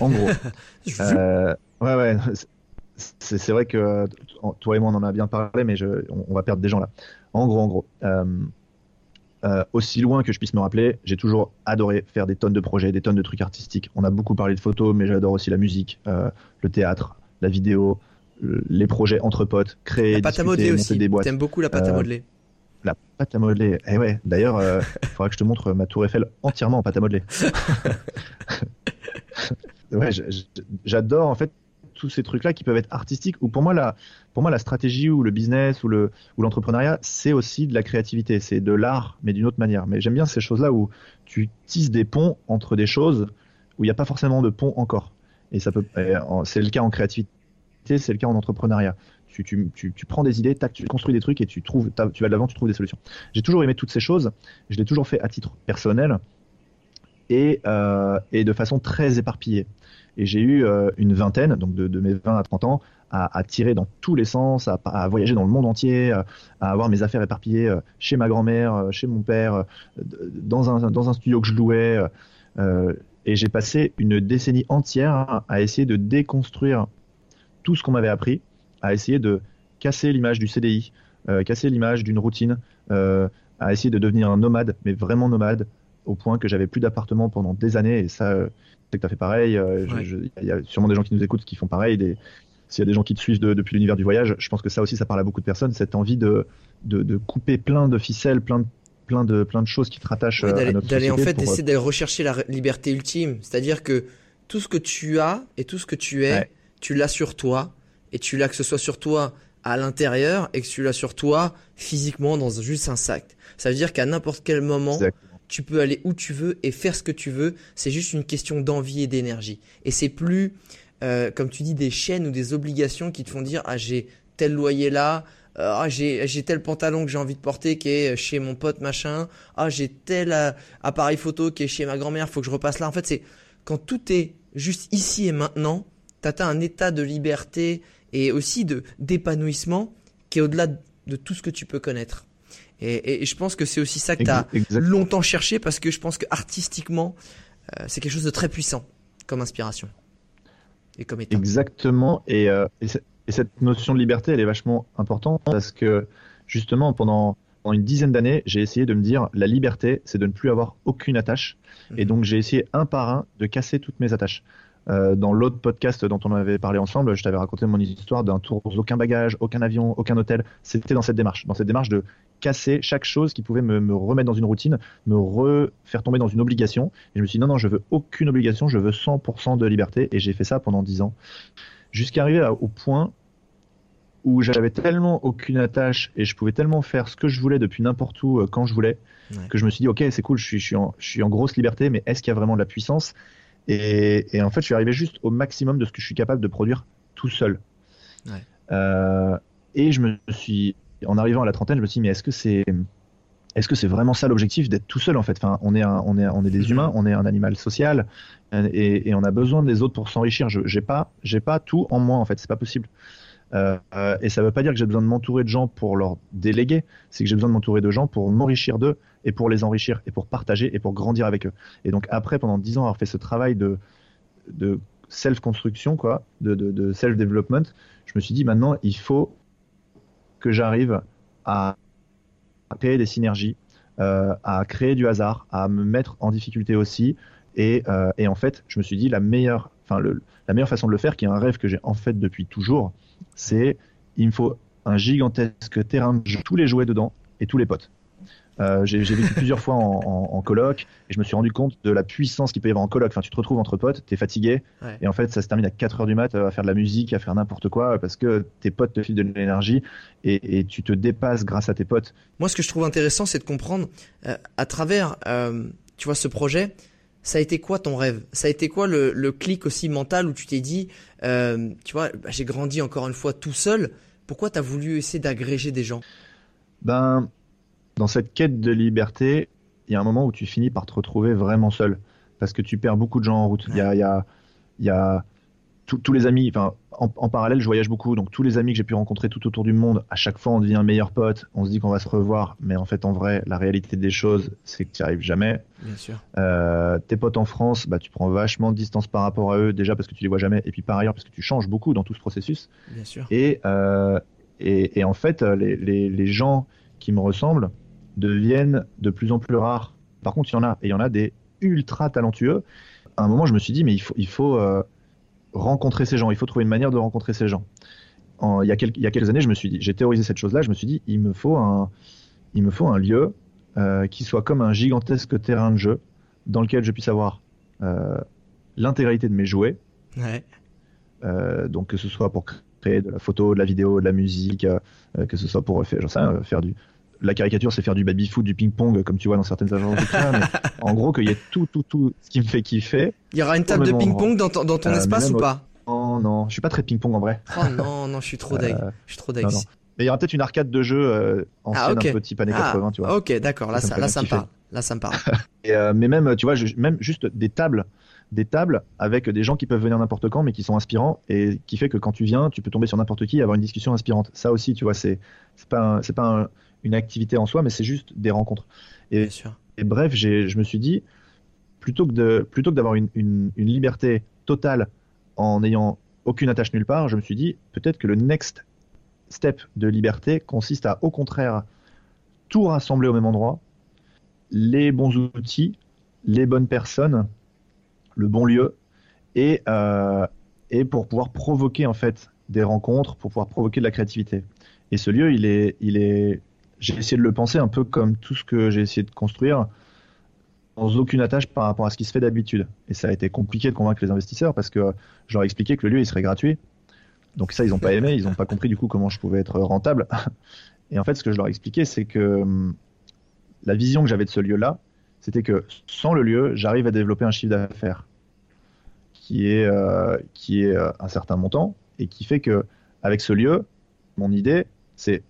En gros, ouais, ouais, c'est vrai que toi et moi on en a bien parlé, mais je, on, on, va perdre des gens là. En gros, en gros, euh, aussi loin que je puisse me rappeler, j'ai toujours adoré faire des tonnes de projets, des tonnes de trucs artistiques. On a beaucoup parlé de photos, mais j'adore aussi la musique, euh, le théâtre, la vidéo, les projets entre potes, créer, la pâte à modeler aussi. des boîtes. T'aimes beaucoup la pâte à euh, modeler La pâte à modeler. Eh ouais. D'ailleurs, il faudra que je te montre ma tour Eiffel entièrement en pâte à modeler. ouais, j'adore en fait tous ces trucs-là qui peuvent être artistiques. Ou pour moi, la, stratégie ou le business ou le ou l'entrepreneuriat, c'est aussi de la créativité, c'est de l'art, mais d'une autre manière. Mais j'aime bien ces choses-là où tu tisses des ponts entre des choses où il n'y a pas forcément de pont encore. Et ça peut, c'est le cas en créativité, c'est le cas en entrepreneuriat. Tu, prends des idées, tu construis des trucs et tu trouves, tu vas de l'avant, tu trouves des solutions. J'ai toujours aimé toutes ces choses. Je l'ai toujours fait à titre personnel et, euh, et de façon très éparpillée. Et j'ai eu euh, une vingtaine, donc de, mes 20 à 30 ans, à, tirer dans tous les sens, à, voyager dans le monde entier, euh, à avoir mes affaires éparpillées euh, chez ma grand-mère, chez mon père, dans un, studio que je louais. et j'ai passé une décennie entière à essayer de déconstruire tout ce qu'on m'avait appris, à essayer de casser l'image du CDI, casser l'image d'une routine, à essayer de devenir un nomade, mais vraiment nomade, au point que j'avais plus d'appartement pendant des années. Et ça, sais que tu as fait pareil. Il y a sûrement des gens qui nous écoutent qui font pareil. S'il y a des gens qui te suivent depuis l'univers du voyage, je pense que ça aussi, ça parle à beaucoup de personnes. Cette envie de, de, couper plein de ficelles, plein de plein de plein de choses qui te rattachent à notre D'aller en fait essayer d'aller rechercher la liberté ultime, c'est-à-dire que tout ce que tu as et tout ce que tu es, tu l'as sur toi et tu l'as que ce soit sur toi à l'intérieur et que tu l'as sur toi physiquement dans juste un sac. Ça veut dire qu'à n'importe quel moment, tu peux aller où tu veux et faire ce que tu veux. C'est juste une question d'envie et d'énergie. Et c'est plus, euh, comme tu dis, des chaînes ou des obligations qui te font dire ah j'ai tel loyer là, euh, ah j'ai j'ai tel pantalon que j'ai envie de porter qui est chez mon pote machin, ah j'ai tel euh, appareil photo qui est chez ma grand-mère, faut que je repasse là. En fait, c'est quand tout est juste ici et maintenant, tu atteins un état de liberté et aussi de d'épanouissement qui est au-delà de tout ce que tu peux connaître. Et, et, je pense que c'est aussi ça que tu as longtemps cherché parce que je pense que artistiquement, euh, c'est quelque chose de très puissant comme inspiration et comme état. Exactement. Et, euh, et, cette notion de liberté, elle est vachement importante parce que justement, pendant, pendant une dizaine d'années, j'ai essayé de me dire la liberté, c'est de ne plus avoir aucune attache. Et mhm. donc, j'ai essayé un par un de casser toutes mes attaches. Euh, dans l'autre podcast dont on avait parlé ensemble, je t'avais raconté mon histoire d'un tour aucun bagage, aucun avion, aucun hôtel. C'était dans cette démarche, dans cette démarche de casser chaque chose qui pouvait me, remettre dans une routine, me refaire tomber dans une obligation. Et je me suis dit non, non, je veux aucune obligation, je veux 100% de liberté. Et j'ai fait ça pendant 10 ans. Jusqu'à arriver au point où j'avais tellement aucune attache et je pouvais tellement faire ce que je voulais depuis n'importe où euh, quand je voulais que je me suis dit ok c'est cool je suis, je suis, en, je suis en grosse liberté mais est-ce qu'il y a vraiment de la puissance? Et, en fait, je suis arrivé juste au maximum de ce que je suis capable de produire tout seul. Euh, et je me suis, en arrivant à la trentaine, je me suis dit, mais est-ce que c'est, est-ce que c'est vraiment ça l'objectif d'être tout seul en fait? Enfin, on est, on est, on est des mhm. humains, on est un animal social et, on a besoin des autres pour s'enrichir. Je, j'ai pas, pas tout en moi en fait, c'est pas possible. Euh, et ça veut pas dire que j'ai besoin de m'entourer de gens pour leur déléguer, c'est que j'ai besoin de m'entourer de gens pour m'enrichir d'eux et pour les enrichir et pour partager et pour grandir avec eux. Et donc après, pendant dix ans, avoir fait ce travail de, self-construction, quoi, de, de, self-development, je me suis dit maintenant, il faut que j'arrive à créer des synergies, euh, à créer du hasard, à me mettre en difficulté aussi. Et, euh, en fait, je me suis dit la meilleure, enfin la meilleure façon de le faire, qui est un rêve que j'ai en fait depuis toujours, c'est il me faut un gigantesque terrain de jeu, tous les jouets dedans et tous les potes. Euh, j'ai vécu plusieurs fois en, en, coloc et je me suis rendu compte de la puissance qu'il peut y avoir en coloc. Enfin, tu te retrouves entre potes, t'es fatigué et en fait, ça se termine à 4 heures du mat à faire de la musique, à faire n'importe quoi parce que tes potes te filent de l'énergie et, et, tu te dépasses grâce à tes potes. Moi, ce que je trouve intéressant, c'est de comprendre euh, à travers, euh, tu vois, ce projet, ça a été quoi ton rêve? Ça a été quoi le, le, clic aussi mental où tu t'es dit, tu vois, bah, j'ai grandi encore une fois tout seul. Pourquoi tu as voulu essayer d'agréger des gens? Ben, dans cette quête de liberté, il y a un moment où tu finis par te retrouver vraiment seul parce que tu perds beaucoup de gens en route. Il y a, y a, y a tous les amis, enfin, en, parallèle, je voyage beaucoup, donc tous les amis que j'ai pu rencontrer tout autour du monde, à chaque fois, on devient meilleur pote, on se dit qu'on va se revoir, mais en fait, en vrai, la réalité des choses, c'est que tu n'y arrives jamais. Bien sûr. Euh, tes potes en France, bah, tu prends vachement de distance par rapport à eux, déjà parce que tu les vois jamais, et puis par ailleurs, parce que tu changes beaucoup dans tout ce processus. Bien sûr. Et, euh, et, et, en fait, les, les, les, gens qui me ressemblent deviennent de plus en plus rares. Par contre, il y en a, et il y en a des ultra talentueux. À un moment, je me suis dit, mais il faut, il faut, euh, rencontrer ces gens. Il faut trouver une manière de rencontrer ces gens. il, y a quelques, il, y a quelques, années, je me suis dit, j'ai théorisé cette chose-là. Je me suis dit, il me faut un, il me faut un lieu euh, qui soit comme un gigantesque terrain de jeu dans lequel je puisse avoir euh, l'intégralité de mes jouets. Donc que ce soit pour créer de la photo, de la vidéo, de la musique, que ce soit pour faire, sais, faire du, la caricature, c'est faire du baby-foot, du ping-pong, comme tu vois dans certaines agences en gros, qu'il y ait tout, tout, tout ce qui me fait kiffer. Il y aura une table de ping-pong dans ton, dans ton euh, espace ou pas? Non, non, je suis pas très ping-pong en vrai. Oh non, non, je suis trop deg. Euh, je suis trop deg. Mais il y aura peut-être une arcade de jeu euh, ancienne, ah, un peu type années 80, tu vois. Ok, d'accord, là, ça, là, ça me parle. Là, ça me parle. mais même, tu vois, même juste des tables des tables avec des gens qui peuvent venir n'importe quand mais qui sont inspirants et qui fait que quand tu viens tu peux tomber sur n'importe qui et avoir une discussion inspirante ça aussi tu vois c'est c'est pas c'est pas un, une activité en soi, mais c'est juste des rencontres. Et, et bref, je me suis dit, plutôt que de plutôt que d'avoir une, une, une, liberté totale en n'ayant aucune attache nulle part, je me suis dit peut-être que le next step de liberté consiste à, au contraire, tout rassembler au même endroit, les bons outils, les bonnes personnes, le bon lieu, et, euh, et pour pouvoir provoquer en fait des rencontres, pour pouvoir provoquer de la créativité. Et ce lieu, il est, il est, j'ai essayé de le penser un peu comme tout ce que j'ai essayé de construire, sans aucune attache par rapport à ce qui se fait d'habitude. Et ça a été compliqué de convaincre les investisseurs parce que je leur ai expliqué que le lieu, il serait gratuit. Donc ça, ils n'ont pas aimé, ils n'ont pas compris du coup comment je pouvais être rentable. Et en fait, ce que je leur ai expliqué, c'est que hum, la vision que j'avais de ce lieu-là, c'était que sans le lieu, j'arrive à développer un chiffre d'affaires qui est, euh, qui est euh, un certain montant et qui fait que avec ce lieu, mon idée, c'est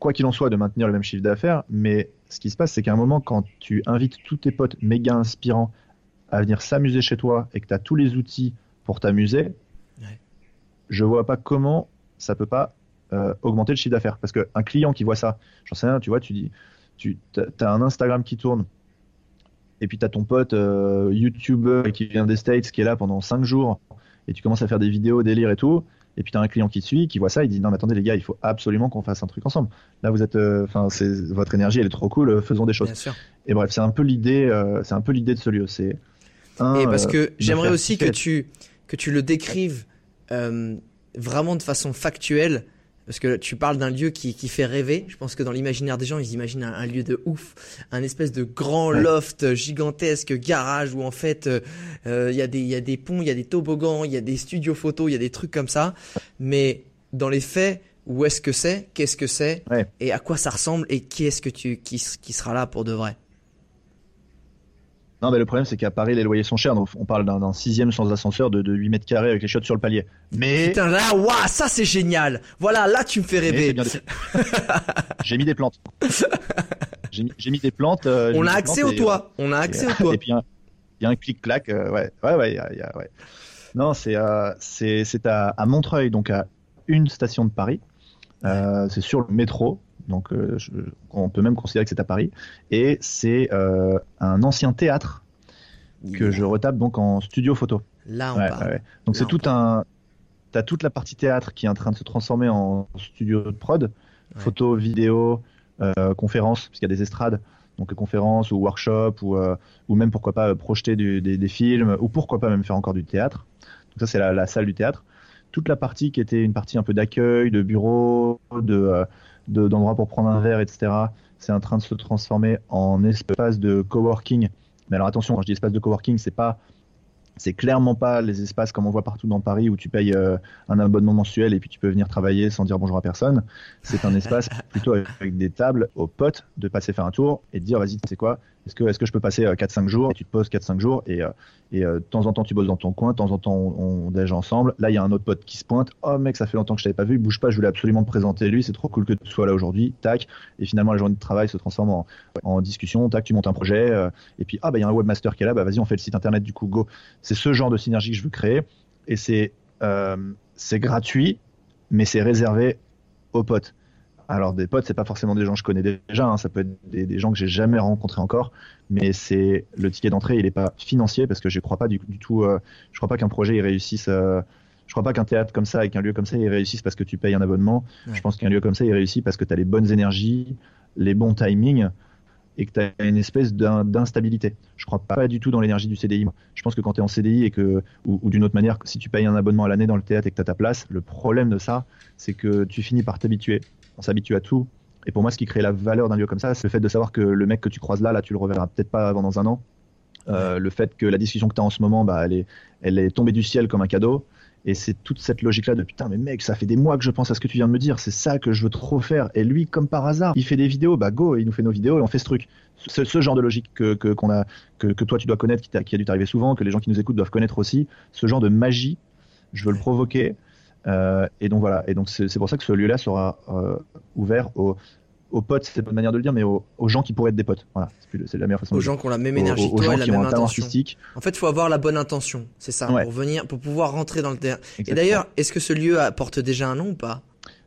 quoi qu'il en soit de maintenir le même chiffre d'affaires, mais ce qui se passe, c'est qu'à un moment, quand tu invites tous tes potes méga inspirants à venir s'amuser chez toi et que tu as tous les outils pour t'amuser, ouais. je vois pas comment ça peut pas euh, augmenter le chiffre d'affaires. Parce qu'un client qui voit ça, j'en sais rien, tu vois, tu dis, tu as un Instagram qui tourne, et puis tu as ton pote euh, YouTuber qui vient des States qui est là pendant 5 jours, et tu commences à faire des vidéos, délire et tout, et puis tu as un client qui te suit, qui voit ça, il dit non mais attendez les gars, il faut absolument qu'on fasse un truc ensemble. Là vous êtes, euh, enfin c'est votre énergie, elle est trop cool, euh, faisons des choses. Et bref, c'est un peu l'idée, euh, c'est un peu l'idée de ce lieu. C'est et parce que j'aimerais aussi que tu que tu le décrives vraiment de façon factuelle parce que tu parles d'un lieu qui, qui, fait rêver. Je pense que dans l'imaginaire des gens, ils imaginent un, lieu de ouf, un espèce de grand loft gigantesque, garage où en fait il euh, y, a des, y a des ponts, il y a des toboggans, il y a des studios photos, il y a des trucs comme ça. Mais dans les faits, où est-ce que c'est? Qu'est-ce que c'est? Et à quoi ça ressemble? Et qui est-ce que tu qui, qui sera là pour de vrai? Non, mais le problème, c'est qu'à Paris, les loyers sont chers. Donc, on parle d'un sixième sans ascenseur de, de 8 mètres carrés avec les chiottes sur le palier. Mais. Putain, là, waouh, ça, c'est génial. Voilà, là, tu me fais rêver. J'ai mis des plantes. J'ai mis, mis, des plantes. Euh, on, a accès au toit. on a accès au toit. Et puis, il y, a un clic-clac. Euh, ouais, ouais, ouais, y a, y a, ouais. Non, c'est euh, à, à Montreuil, donc à une station de Paris. Euh, c'est sur le métro donc euh, on peut même considérer que c'est à Paris. Et c'est euh, un ancien théâtre que je retape donc en studio photo. Là, on parle. Donc c'est tout un. T'as toute la partie théâtre qui est en train de se transformer en studio de prod, photo, vidéo, euh, conférences, puisqu'il y a des estrades, donc conférences ou workshops ou, ou même pourquoi pas projeter des, films ou pourquoi pas même faire encore du théâtre. Donc ça c'est la, salle du théâtre. Toute la partie qui était une partie un peu d'accueil, de bureau, de d'endroits pour prendre un verre, etc. C'est en train de se transformer en espace de coworking. Mais alors attention, quand je dis espace de coworking, c'est pas c'est clairement pas les espaces comme on voit partout dans Paris où tu payes euh, un abonnement mensuel et puis tu peux venir travailler sans dire bonjour à personne. C'est un espace plutôt avec des tables aux potes de passer faire un tour et de dire vas-y, c'est quoi Est-ce que, je peux passer 4-5 euh, jours? Tu te poses 4-5 jours et, euh, et de temps en temps tu bosses dans ton coin, de temps en temps on, on déjeune ensemble. Là, il y a un autre pote qui se pointe. Oh mec, ça fait longtemps que je t'avais pas vu, bouge pas, je voulais absolument te présenter lui, c'est trop cool que tu sois là aujourd'hui. Tac. Et finalement, la journée de travail se transforme en, discussion. Tac, tu montes un projet et puis ah bah il y a un webmaster qui est là, bah vas-y, on fait le site internet du coup, go. C'est ce genre de synergie que je veux créer. Et c'est euh, c'est gratuit, mais c'est réservé aux potes. Alors des potes, c'est pas forcément des gens que je connais déjà, hein. ça peut être des, gens que j'ai jamais rencontrés encore, mais c'est le ticket d'entrée, il est pas financier parce que je crois pas du, tout, euh, je crois pas qu'un projet il réussisse, euh, je crois pas qu'un théâtre comme ça avec un lieu comme ça il réussisse parce que tu payes un abonnement. Je pense qu'un lieu comme ça il réussit parce que tu as les bonnes énergies, les bons timings et que tu as une espèce d'instabilité. Je crois pas du tout dans l'énergie du CDI. Je pense que quand tu es en CDI et que, ou, d'une autre manière, si tu payes un abonnement à l'année dans le théâtre et que tu as ta place, le problème de ça, c'est que tu finis par t'habituer. On s'habitue à tout. Et pour moi, ce qui crée la valeur d'un lieu comme ça, c'est le fait de savoir que le mec que tu croises là, là, tu le reverras peut-être pas avant dans un an. Euh, le fait que la discussion que tu as en ce moment, bah, elle, est, elle est tombée du ciel comme un cadeau. Et c'est toute cette logique-là de putain, mais mec, ça fait des mois que je pense à ce que tu viens de me dire, c'est ça que je veux trop faire. Et lui, comme par hasard, il fait des vidéos, bah go, il nous fait nos vidéos et on fait ce truc. Ce, ce genre de logique que, que, qu'on a, que, que, toi tu dois connaître, qui, qui a dû t'arriver souvent, que les gens qui nous écoutent doivent connaître aussi, ce genre de magie, je veux le provoquer. Euh, et donc voilà, et donc c'est, pour ça que ce lieu-là sera euh, ouvert aux, aux potes, c'est une manière de le dire, mais aux, gens qui pourraient être des potes. Voilà, c'est la meilleure façon. Aux gens qui ont la même énergie aux, toi et la même intention. En fait, il faut avoir la bonne intention, c'est ça, pour venir, pour pouvoir rentrer dans le terrain. Et d'ailleurs, est-ce que ce lieu porte déjà un nom ou pas?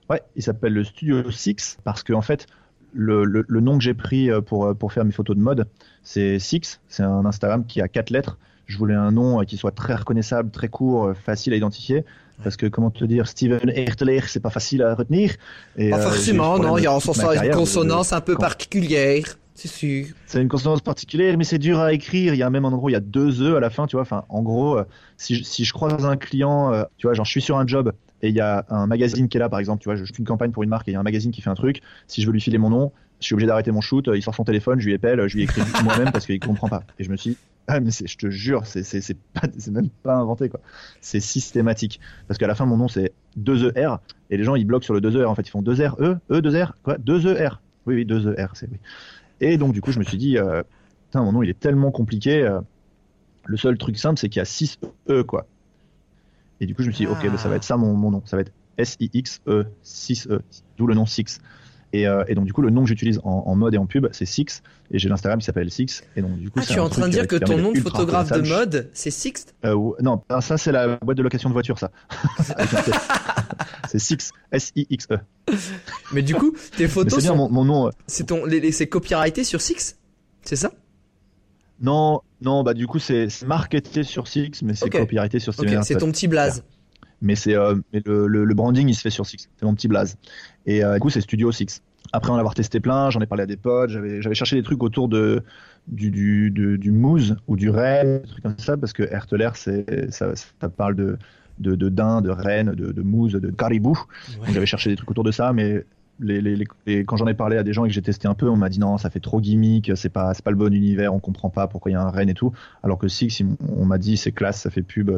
Ouais, il s'appelle le Studio Six parce qu'en en fait, le, le, nom que j'ai pris euh, pour, pour faire mes photos de mode, c'est Six. C'est un Instagram qui a quatre lettres. je voulais un nom qui soit très reconnaissable, très court, facile à identifier. Parce que comment te dire, Steven Erteler, c'est pas facile à retenir. Et, pas forcément, non, il y a en sens une consonance un peu particulière. C'est sûr. C'est une consonance particulière, mais c'est dur à écrire. Il y a même en gros, il y a deux e à la fin, tu vois. Enfin, en gros, si, si je croise un client, tu vois, genre je suis sur un job et il y a un magazine qui est là, par exemple, tu vois, je fais une campagne pour une marque et il y a un magazine qui fait un truc. Si je veux lui filer mon nom, je suis obligé d'arrêter mon shoot. Il sort son téléphone, je lui appelle, je lui écris moi-même parce qu'il comprend pas. Et je me suis dit, ah, mais je te jure, c'est même pas inventé quoi. C'est systématique parce qu'à la fin mon nom c'est 2 ER et les gens ils bloquent sur le 2 ER en fait ils font 2 R E E 2 R quoi 2 ER. Oui oui 2 ER c'est oui. Et donc du coup je me suis dit euh, putain mon nom il est tellement compliqué euh, le seul truc simple c'est qu'il y a 6 E quoi. Et du coup, je me suis dit, ok, bah, ça va être ça mon, mon nom. Ça va être S-I-X-E, 6E, d'où le nom Six. Et, euh, et, donc, du coup, le nom que j'utilise en, en, mode et en pub, c'est Six. Et j'ai l'Instagram qui s'appelle Six. Et donc, du coup, ah, tu es en train de dire que ton nom de photographe de mode, c'est Six euh, Non, ça, c'est la boîte de location de voiture, ça. c'est Six, S-I-X-E. Mais du coup, tes photos. C'est bien mon, mon, nom. Euh. C'est ton, c'est copyrighté sur Six C'est ça? Non, non, bah du coup c'est marketé sur Six, mais c'est copyrighté sur okay, C'est ton petit blaze. Mais c'est euh, le, le, branding il se fait sur Six, c'est mon petit blaze. Et euh, du coup c'est Studio Six. Après en avoir testé plein, j'en ai parlé à des potes, j'avais cherché des trucs autour de du du, du mousse ou du renne, des trucs comme ça, parce que Herteler c'est ça, ça parle de de, de daim, de renne, de, de mousse, de caribou. J'avais cherché des trucs autour de ça, mais les, les, quand j'en ai parlé à des gens et que j'ai testé un peu, on m'a dit non, ça fait trop gimmick, c'est pas, pas le bon univers, on comprend pas pourquoi il y a un Rennes et tout. Alors que Six, on m'a dit c'est classe, ça fait pub,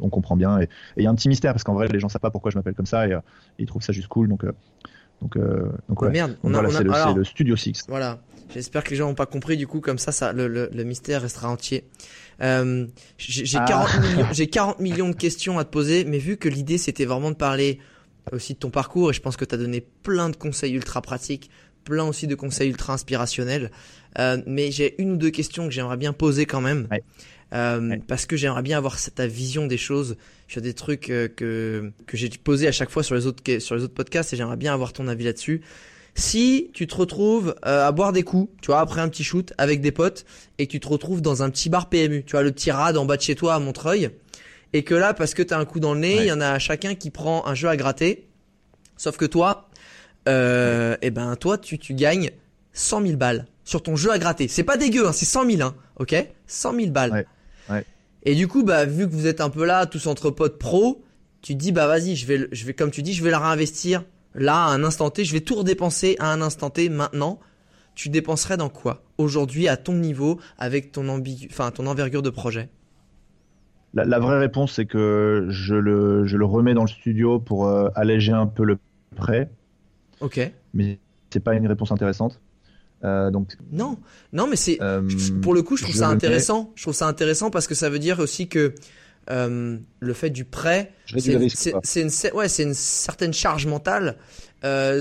on comprend bien. Et il y a un petit mystère parce qu'en vrai, les gens savent pas pourquoi je m'appelle comme ça et, euh, ils trouvent ça juste cool. Donc, euh, donc, euh, donc ouais. Merde, on voilà, c'est, le, le, Studio Six. Voilà. J'espère que les gens n'ont pas compris. Du coup, comme ça, ça le, le, le mystère restera entier. Euh, j'ai, j'ai, 40 ah. millions, j'ai 40 millions de questions à te poser, mais vu que l'idée c'était vraiment de parler aussi de ton parcours et je pense que tu as donné plein de conseils ultra pratiques, plein aussi de conseils ultra inspirationnels. Euh, mais j'ai une ou deux questions que j'aimerais bien poser quand même. Euh, parce que j'aimerais bien avoir ta vision des choses sur des trucs euh, que que j'ai posé à chaque fois sur les autres sur les autres podcasts et j'aimerais bien avoir ton avis là-dessus. Si tu te retrouves à boire des coups, tu vois, après un petit shoot avec des potes et que tu te retrouves dans un petit bar PMU, tu vois, le petit rad en bas de chez toi à Montreuil, et que là, parce que t'as un coup dans le nez, il y en a chacun qui prend un jeu à gratter. Sauf que toi, euh, et eh ben toi, tu, tu gagnes 100 000 balles sur ton jeu à gratter. C'est pas dégueu, hein, c'est 100 000, hein, ok? 100 000 balles. Ouais. Et du coup, bah vu que vous êtes un peu là, tous entre potes pro, tu te dis bah vas-y, je vais, je vais comme tu dis, je vais la réinvestir là à un instant T. Je vais tout redépenser à un instant T maintenant. Tu dépenserais dans quoi aujourd'hui à ton niveau avec ton ambigu, enfin ton envergure de projet? La, vraie réponse, c'est que je le, je le remets dans le studio pour euh, alléger un peu le prêt. Ok. Mais c'est pas une réponse intéressante. Euh, donc non, non, mais c'est euh, pour le coup, je trouve ça intéressant. Je trouve ça intéressant parce que ça veut dire aussi que le fait du prêt, c'est une, ouais, c'est une certaine charge mentale.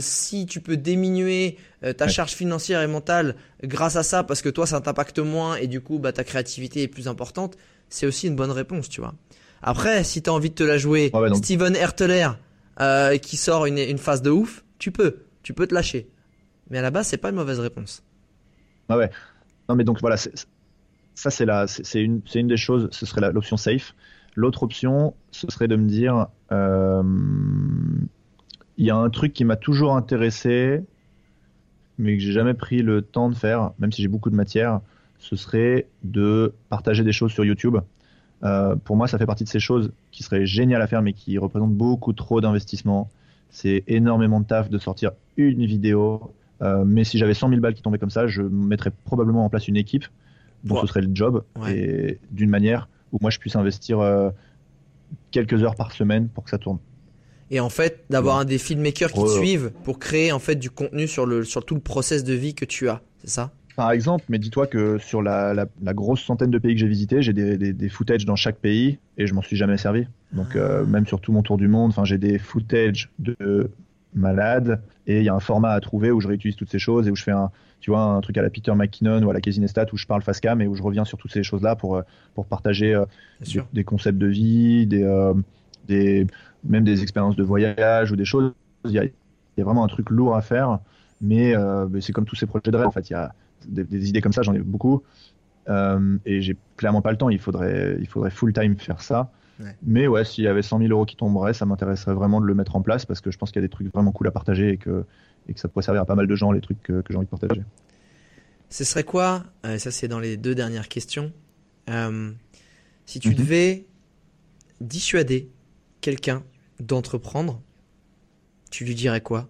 si tu peux diminuer ta charge financière et mentale grâce à ça, parce que toi ça t'impacte moins et du coup bah ta créativité est plus importante, c'est aussi une bonne réponse, tu vois. Après, si tu as envie de te la jouer, Steven Herteler euh, qui sort une, une phase de ouf, tu peux, tu peux te lâcher. Mais à la base, c'est pas une mauvaise réponse. Ah ouais. Non mais donc voilà, ça c'est la, c'est une, une des choses. Ce serait l'option safe. L'autre option, ce serait de me dire, euh, il y a un truc qui m'a toujours intéressé, mais que j'ai jamais pris le temps de faire, même si j'ai beaucoup de matière ce serait de partager des choses sur YouTube. Euh, pour moi, ça fait partie de ces choses qui seraient géniales à faire, mais qui représentent beaucoup trop d'investissement. C'est énormément de taf de sortir une vidéo. Euh, mais si j'avais 100 000 balles qui tombaient comme ça, je mettrais probablement en place une équipe dont ce serait le job, et d'une manière où moi je puisse investir euh, quelques heures par semaine pour que ça tourne. Et en fait, d'avoir un des filmmakers qui te suivent pour créer en fait du contenu sur le sur tout le process de vie que tu as, c'est ça? Par exemple, mais dis-toi que sur la, la, grosse centaine de pays que j'ai visités, j'ai des, des, des, footages dans chaque pays et je m'en suis jamais servi. Donc euh, même sur tout mon tour du monde, enfin j'ai des footages de malades et il y a un format à trouver où je réutilise toutes ces choses et où je fais un, tu vois, un truc à la Peter McKinnon ou à la Casey Neistat où je parle face cam et où je reviens sur toutes ces choses-là pour euh, pour partager euh, des, concepts de vie, des, des même des expériences de voyage ou des choses. Il y a, il y a vraiment un truc lourd à faire, mais c'est comme tous ces projets de rêve en fait. Il y a des, idées comme ça, j'en ai beaucoup. Euh, et j'ai clairement pas le temps. Il faudrait, il faudrait full time faire ça. Ouais. Mais ouais, s'il y avait 100 000 euros qui tomberaient, ça m'intéresserait vraiment de le mettre en place parce que je pense qu'il y a des trucs vraiment cool à partager et que, et que ça pourrait servir à pas mal de gens, les trucs que, que j'ai envie de partager. Ce serait quoi euh, Ça, c'est dans les deux dernières questions. Euh, si tu Mhm. devais dissuader quelqu'un d'entreprendre, tu lui dirais quoi?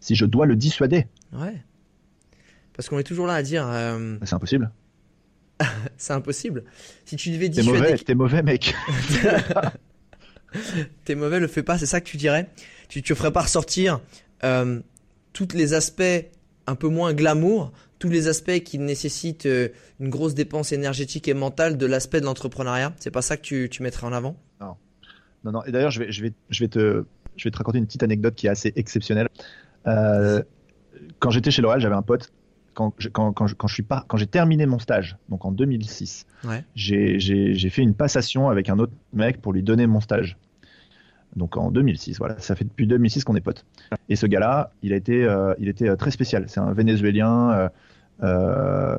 Si je dois le dissuader, Ouais. Parce qu'on est toujours là à dire, euh, c'est impossible. c'est impossible. Si tu devais T'es dissuader, mauvais, t'es mauvais, mec. t'es mauvais, le fais pas, c'est ça que tu dirais Tu te ferais pas ressortir euh, tous les aspects un peu moins glamour, tous les aspects qui nécessitent euh, une grosse dépense énergétique et mentale de l'aspect de l'entrepreneuriat. C'est pas ça que tu, tu mettrais en avant? Non, non. Et d'ailleurs, je vais, je vais, je vais te, je vais te raconter une petite anecdote qui est assez exceptionnelle. Euh, quand j'étais chez L'Oréal, j'avais un pote. Quand, quand, quand, quand je suis pas, quand j'ai terminé mon stage, donc en 2006, Ouais. j'ai, j'ai, j'ai fait une passation avec un autre mec pour lui donner mon stage. Donc en 2006, voilà, ça fait depuis 2006 qu'on est potes. Et ce gars-là, il a été, euh, il était euh, très spécial. C'est un Vénézuélien euh,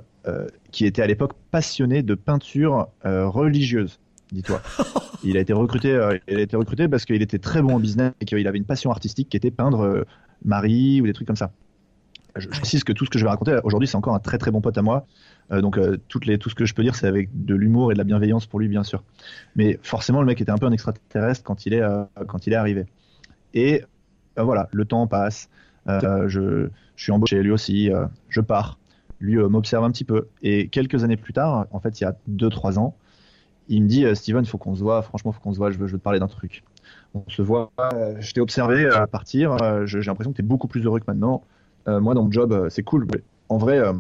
qui était à l'époque passionné de peinture religieuse, dis-toi. Il a été recruté, il a été recruté parce qu'il était très bon en business et qu'il avait une passion artistique qui était peindre Marie ou des trucs comme ça. Je, je précise que tout ce que je vais raconter aujourd'hui, c'est encore un très très bon pote à moi. Euh, donc euh, toutes les, tout ce que je peux dire, c'est avec de l'humour et de la bienveillance pour lui, bien sûr. Mais forcément, le mec était un peu un extraterrestre quand il est, euh, quand il est arrivé. Et voilà, le temps passe. Je, je suis embauché, lui aussi. je pars. Lui m'observe un petit peu. Et quelques années plus tard, en fait, il y a 2-3 ans, il me dit Steven, faut qu'on se voit. Franchement, faut qu'on se voit. Je veux, je veux te parler d'un truc. On se voit. je t'ai observé partir. J'ai l'impression que tu es beaucoup plus heureux que maintenant. Euh, moi, dans mon job, euh, c'est cool. En vrai, euh,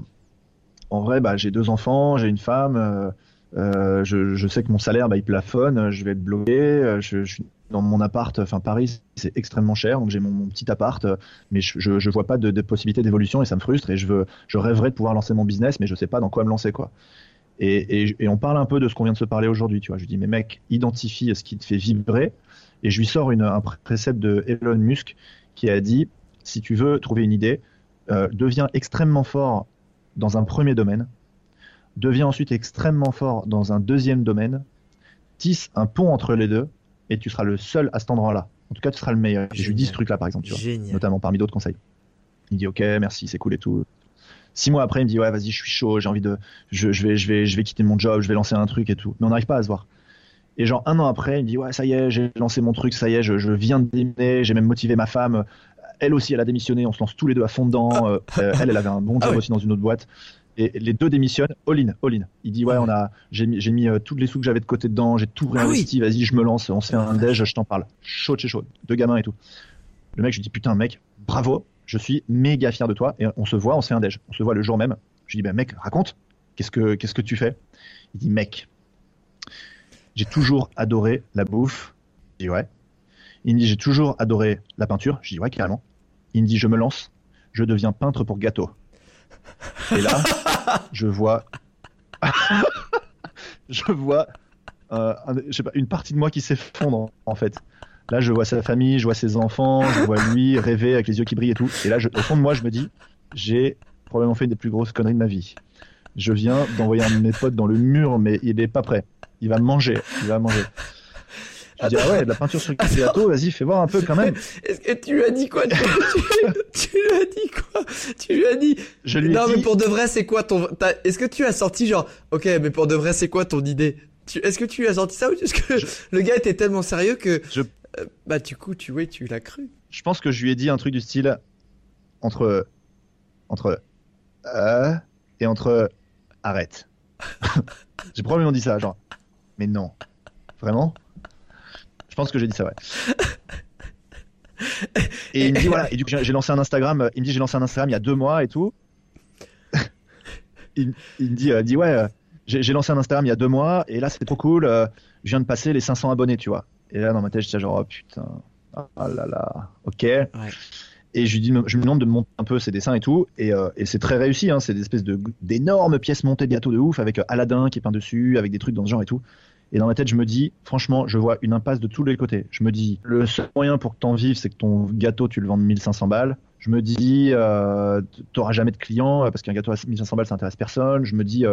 en vrai, bah, j'ai deux enfants, j'ai une femme. je, sais que mon salaire, bah, il plafonne. Je vais être bloqué. je, suis dans mon appart. Enfin, Paris, c'est extrêmement cher. Donc, j'ai mon, petit appart, mais je, je vois pas de, de possibilité d'évolution et ça me frustre. Et je veux, je rêverais de pouvoir lancer mon business, mais je sais pas dans quoi me lancer, quoi. Et, et, on parle un peu de ce qu'on vient de se parler aujourd'hui, tu vois. Je lui dis, mais mec, identifie ce qui te fait vibrer. Et je lui sors un précepte de Elon Musk qui a dit, si tu veux trouver une idée, euh, deviens extrêmement fort dans un premier domaine, deviens ensuite extrêmement fort dans un deuxième domaine, tisse un pont entre les deux, et tu seras le seul à cet endroit-là. En tout cas, tu seras le meilleur. Je lui dis ce truc-là, par exemple, tu vois Génial. notamment parmi d'autres conseils. Il dit ok, merci, c'est cool et tout. Six mois après, il me dit ouais, vas-y, je suis chaud, j'ai envie de, je, je vais, je vais, je vais quitter mon job, je vais lancer un truc et tout. Mais on n'arrive pas à se voir. Et genre un an après, il me dit ouais, ça y est, j'ai lancé mon truc, ça y est, je, je viens de démissionner, j'ai même motivé ma femme. Elle aussi, elle a démissionné, on se lance tous les deux à fond dedans. Euh, euh, elle, elle avait un bon job Ah aussi dans une autre boîte. Et les deux démissionnent, all in, all in. Il dit ouais, Ah on a, j'ai mis, j'ai mis euh, tous les sous que j'avais de côté dedans, j'ai tout Ah oui. réinvesti, vas-y, je me lance, on se fait Ah un déj, je t'en parle. Chaud chez chaud, deux gamins et tout. Le mec, je lui dis putain, mec, bravo, je suis méga fier de toi. Et on se voit, on se fait un déj. On se voit le jour même. Je lui dis, ben mec, raconte, qu'est-ce que, qu'est-ce que tu fais? Il dit, mec, j'ai toujours adoré la bouffe. Je dis, ouais. Il me dit, j'ai toujours adoré la peinture. Je dis, ouais, carrément. Il me dit, je me lance, je deviens peintre pour gâteau. Et là, je vois. je vois euh, un- je sais pas, une partie de moi qui s'effondre en fait. Là, je vois sa famille, je vois ses enfants, je vois lui rêver avec les yeux qui brillent et tout. Et là, je, au fond de moi, je me dis, j'ai probablement fait une des plus grosses conneries de ma vie. Je viens d'envoyer un de mes potes dans le mur, mais il est pas prêt. Il va manger, il va manger. Je dis, ah ouais, de la peinture sur le gâteau, vas-y, fais voir un peu quand même. Est-ce que tu lui as dit quoi tu, lui as dit quoi? Tu lui as dit Je lui ai Non dit, mais pour de vrai c'est quoi ton Est-ce que tu as sorti genre OK mais pour de vrai c'est quoi ton idée? Tu- Est-ce que tu lui as sorti ça ou est-ce que le gars était tellement sérieux que Je- Euh, bah du coup tu oui tu l'as cru? je pense que je lui ai dit un truc du style entre entre euh, et entre arrête. j'ai probablement dit ça, genre mais non, vraiment? Je pense que j'ai dit ça, ouais. Et il me dit voilà, et du coup j'ai lancé un Instagram. Il me dit j'ai lancé un Instagram il y a deux mois et tout. il, il me dit, euh, dit ouais, euh, j'ai lancé un Instagram il y a deux mois et là c'est trop cool. euh, je viens de passer les 500 abonnés, tu vois. Et là dans ma tête j'étais genre oh putain, ah là là, ok. Et je lui dis, je me demande de me monter un peu ses dessins et tout, et, euh, et c'est très réussi. Hein, c'est des espèces de d'énormes pièces montées de gâteaux de ouf avec Aladdin qui est peint dessus, avec des trucs dans ce genre et tout. Et dans ma tête, je me dis, franchement, je vois une impasse de tous les côtés. Je me dis, le seul moyen pour que t'en vives, c'est que ton gâteau, tu le vendes 1500 balles. Je me dis, euh, t'auras jamais de clients parce qu'un gâteau à 1500 balles, ça intéresse personne. Je me dis,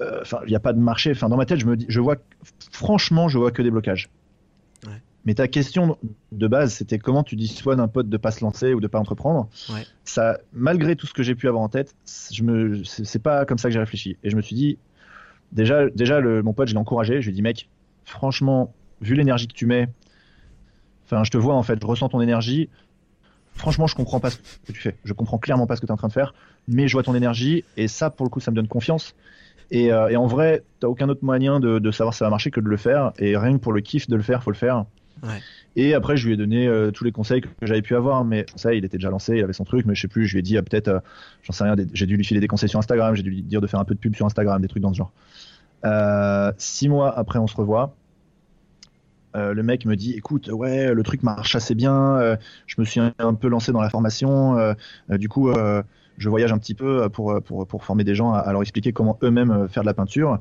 enfin, il n'y a pas de marché. Enfin, dans ma tête, je me dis, je vois, franchement, je vois que des blocages. Mais ta question de base, c'était comment tu dissuades un pote de pas se lancer ou de pas entreprendre? Ça, malgré tout ce que j'ai pu avoir en tête, je me, c'est pas comme ça que j'ai réfléchi. Et je me suis dit, déjà, déjà, le, mon pote, je l'ai encouragé. Je lui ai dit, mec, franchement, vu l'énergie que tu mets, enfin, je te vois en fait, je ressens ton énergie. Franchement, je comprends pas ce que tu fais. Je comprends clairement pas ce que tu es en train de faire, mais je vois ton énergie et ça, pour le coup, ça me donne confiance. Et, euh, et en vrai, t'as aucun autre moyen de, de, savoir si ça va marcher que de le faire. Et rien que pour le kiff de le faire, faut le faire. Et après, je lui ai donné euh, tous les conseils que j'avais pu avoir, mais ça, il était déjà lancé, il avait son truc, mais je sais plus, je lui ai dit, euh, peut-être, euh, j'en sais rien, j'ai dû lui filer des conseils sur Instagram, j'ai dû lui dire de faire un peu de pub sur Instagram, des trucs dans ce genre. Six mois après, on se revoit. le mec me dit, écoute, ouais, le truc marche assez bien, je me suis un peu lancé dans la formation, du coup, je voyage un petit peu pour, pour, pour former des gens à, leur expliquer comment eux-mêmes faire de la peinture.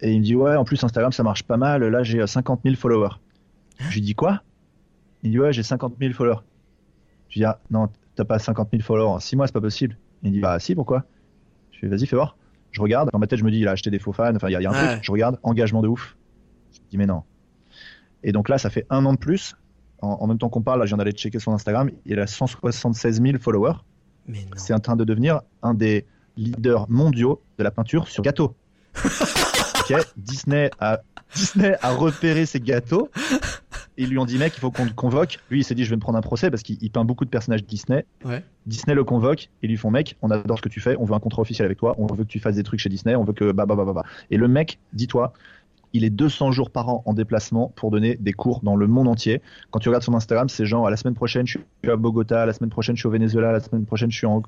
Et il me dit, ouais, en plus, Instagram, ça marche pas mal, là, j'ai 50 000 followers. Je lui dis quoi? Il dit ouais, j'ai 50 000 followers. Je lui dis ah non, t'as pas 50 000 followers. 6 mois, c'est pas possible. Il dit bah si, pourquoi? Je lui dis vas-y, fais voir. Je regarde. Dans ma tête, je me dis il a acheté des faux fans. Enfin, il y, a, un truc. Je regarde, engagement de ouf. Je me dis mais non. Et donc là, ça fait un an de plus. En, même temps qu'on parle, là, je viens d'aller checker son Instagram. Il a 176 000 followers. C'est en train de devenir un des leaders mondiaux de la peinture sur gâteau. Disney a Disney a repéré ses gâteaux. Ils lui ont dit, mec, il faut qu'on te convoque. Lui, il s'est dit, je vais me prendre un procès parce qu'il peint beaucoup de personnages Disney. Disney le convoque et lui font, mec, on adore ce que tu fais, on veut un contrat officiel avec toi, on veut que tu fasses des trucs chez Disney, on veut que bah bah bah bah. bah. Et le mec, dis-toi, il est 200 jours par an en déplacement pour donner des cours dans le monde entier. Quand tu regardes son Instagram, c'est genre, la semaine prochaine, je suis à Bogota, la semaine prochaine, je suis au Venezuela, la semaine prochaine, je suis en,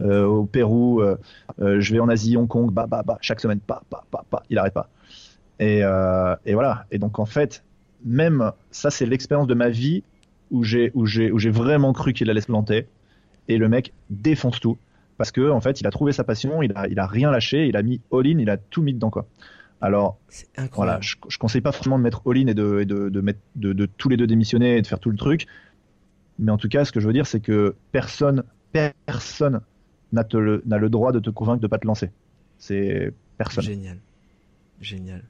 euh, au Pérou, euh, euh, je vais en Asie, Hong Kong, bah, bah, bah, chaque semaine, pas, pas, pas, pas, il arrête pas. Et, et, voilà. Et donc en fait, même ça, c'est l'expérience de ma vie où j'ai où j'ai où j'ai vraiment cru qu'il allait se planter. Et le mec défonce tout parce que en fait, il a trouvé sa passion, il a il a rien lâché, il a mis all-in, il a tout mis dedans quoi. Alors voilà, je, je conseille pas forcément de mettre all-in et de, de, de mettre de, de, tous les deux démissionner et de faire tout le truc. Mais en tout cas, ce que je veux dire, c'est que personne personne n'a le, le droit de te convaincre de pas te lancer. C'est personne. Génial, génial.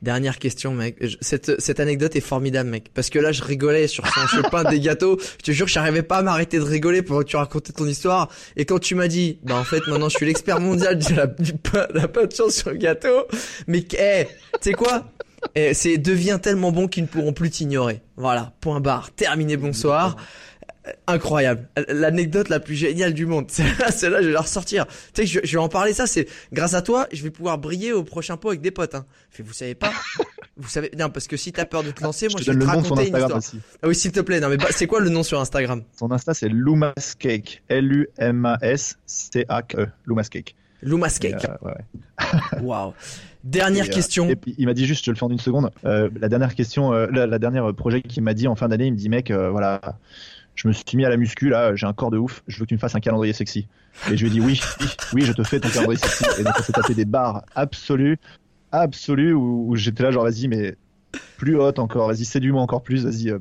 Dernière question, mec. Cette, cette anecdote est formidable, mec. Parce que là, je rigolais sur son chopin des gâteaux. Je te jure, j'arrivais pas à m'arrêter de rigoler pendant que tu racontais ton histoire. Et quand tu m'as dit, bah en fait, maintenant, je suis l'expert mondial de la, du pain, la peinture sur le gâteau. Mais, eh, tu sais quoi? Eh, C'est devient tellement bon qu'ils ne pourront plus t'ignorer. Voilà, point barre. Terminé, bonsoir incroyable. L'anecdote la plus géniale du monde. Celle-là, je vais la ressortir. Tu sais, je, je, vais en parler ça. C'est grâce à toi, je vais pouvoir briller au prochain pot avec des potes. Hein. vous savez pas? Vous savez non parce que si t'as peur de te lancer, moi je, vais te raconter une histoire. Aussi. Ah oui, s'il te plaît. Non mais c'est quoi le nom sur Instagram? Son Insta c'est Lumascake. E. Lumascake. Lumascake. Euh, ouais, ouais. Waouh. Dernière euh, question. il m'a dit juste, je le fais en une seconde. Euh, la dernière question, euh, la, la, dernière projet qu'il m'a dit en fin d'année, il me dit mec, voilà, je me suis mis à la muscu, là, j'ai un corps de ouf, je veux que tu me fasses un calendrier sexy. Et je lui ai dit oui, oui, je te fais ton calendrier sexy. Et donc on s'est tapé des barres absolues, absolues, où, j'étais là genre vas-y, mais plus haute encore, vas-y, séduis-moi encore plus, vas-y. Euh,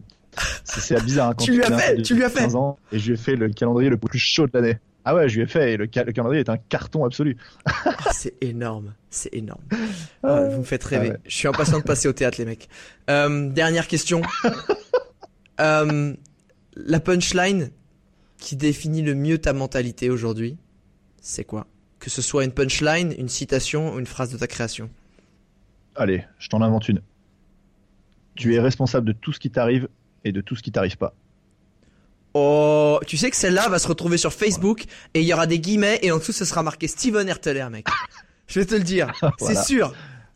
c'est bizarre. Hein, quand tu, lui as fait, tu lui as fait. Ans, et je lui ai fait le calendrier le plus chaud de l'année. Ah ouais, je lui ai fait et le, calendrier est un carton absolu. Ah, c'est énorme, c'est énorme. Ah, vous me faites rêver. Ah je suis impatient de passer au théâtre, les mecs. Euh, dernière question. euh, la punchline qui définit le mieux ta mentalité aujourd'hui, c'est quoi? Que ce soit une punchline, une citation ou une phrase de ta création. Allez, je t'en invente une. Tu es responsable de tout ce qui t'arrive et de tout ce qui t'arrive pas. Oh, tu sais que celle-là va se retrouver sur Facebook et il y aura des guillemets et en dessous ce sera marqué Steven Herteler, mec. je vais te le dire, c'est sûr.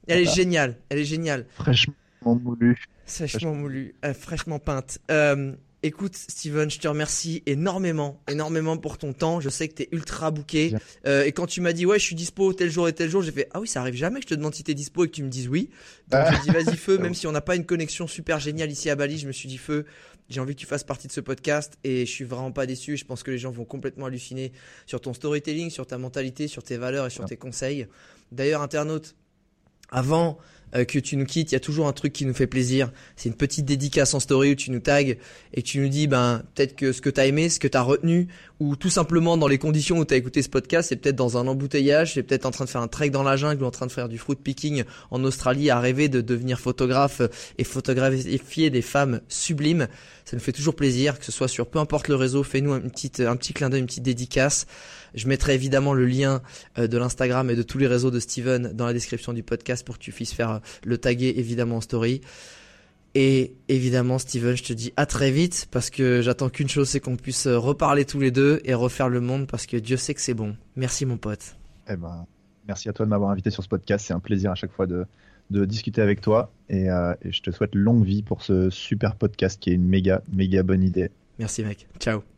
Elle est géniale, elle est géniale. Fraîchement moulu. Fraîchement moulu, euh, fraîchement peinte. Euh, Écoute, Steven, je te remercie énormément, énormément pour ton temps. Je sais que t'es ultra bouqué. Euh, et quand tu m'as dit, ouais, je suis dispo tel jour et tel jour, j'ai fait, ah oui, ça arrive jamais que je te demande si t'es dispo et que tu me dises oui. Donc, j'ai dit, vas-y, feu, même si on n'a pas une connexion super géniale ici à Bali, je me suis dit, feu, j'ai envie que tu fasses partie de ce podcast et je suis vraiment pas déçu. Je pense que les gens vont complètement halluciner sur ton storytelling, sur ta mentalité, sur tes valeurs et sur tes conseils. D'ailleurs, internaute, avant euh, que tu nous quittes, il y a toujours un truc qui nous fait plaisir. C'est une petite dédicace en story où tu nous tags et tu nous dis ben peut-être que ce que t'as aimé, ce que t'as retenu, ou tout simplement dans les conditions où t'as écouté ce podcast, c'est peut-être dans un embouteillage, c'est peut-être en train de faire un trek dans la jungle ou en train de faire du fruit picking en Australie, à rêver de devenir photographe et photographier des femmes sublimes. Ça nous fait toujours plaisir, que ce soit sur peu importe le réseau, fais-nous un petit un petit clin d'œil, une petite dédicace. Je mettrai évidemment le lien euh, de l'Instagram et de tous les réseaux de Steven dans la description du podcast pour que tu puisses faire le taguer évidemment en story. Et évidemment, Steven, je te dis à très vite parce que j'attends qu'une chose, c'est qu'on puisse reparler tous les deux et refaire le monde parce que Dieu sait que c'est bon. Merci mon pote. Eh ben, merci à toi de m'avoir invité sur ce podcast. C'est un plaisir à chaque fois de, de discuter avec toi et, euh, et je te souhaite longue vie pour ce super podcast qui est une méga, méga bonne idée. Merci mec. Ciao.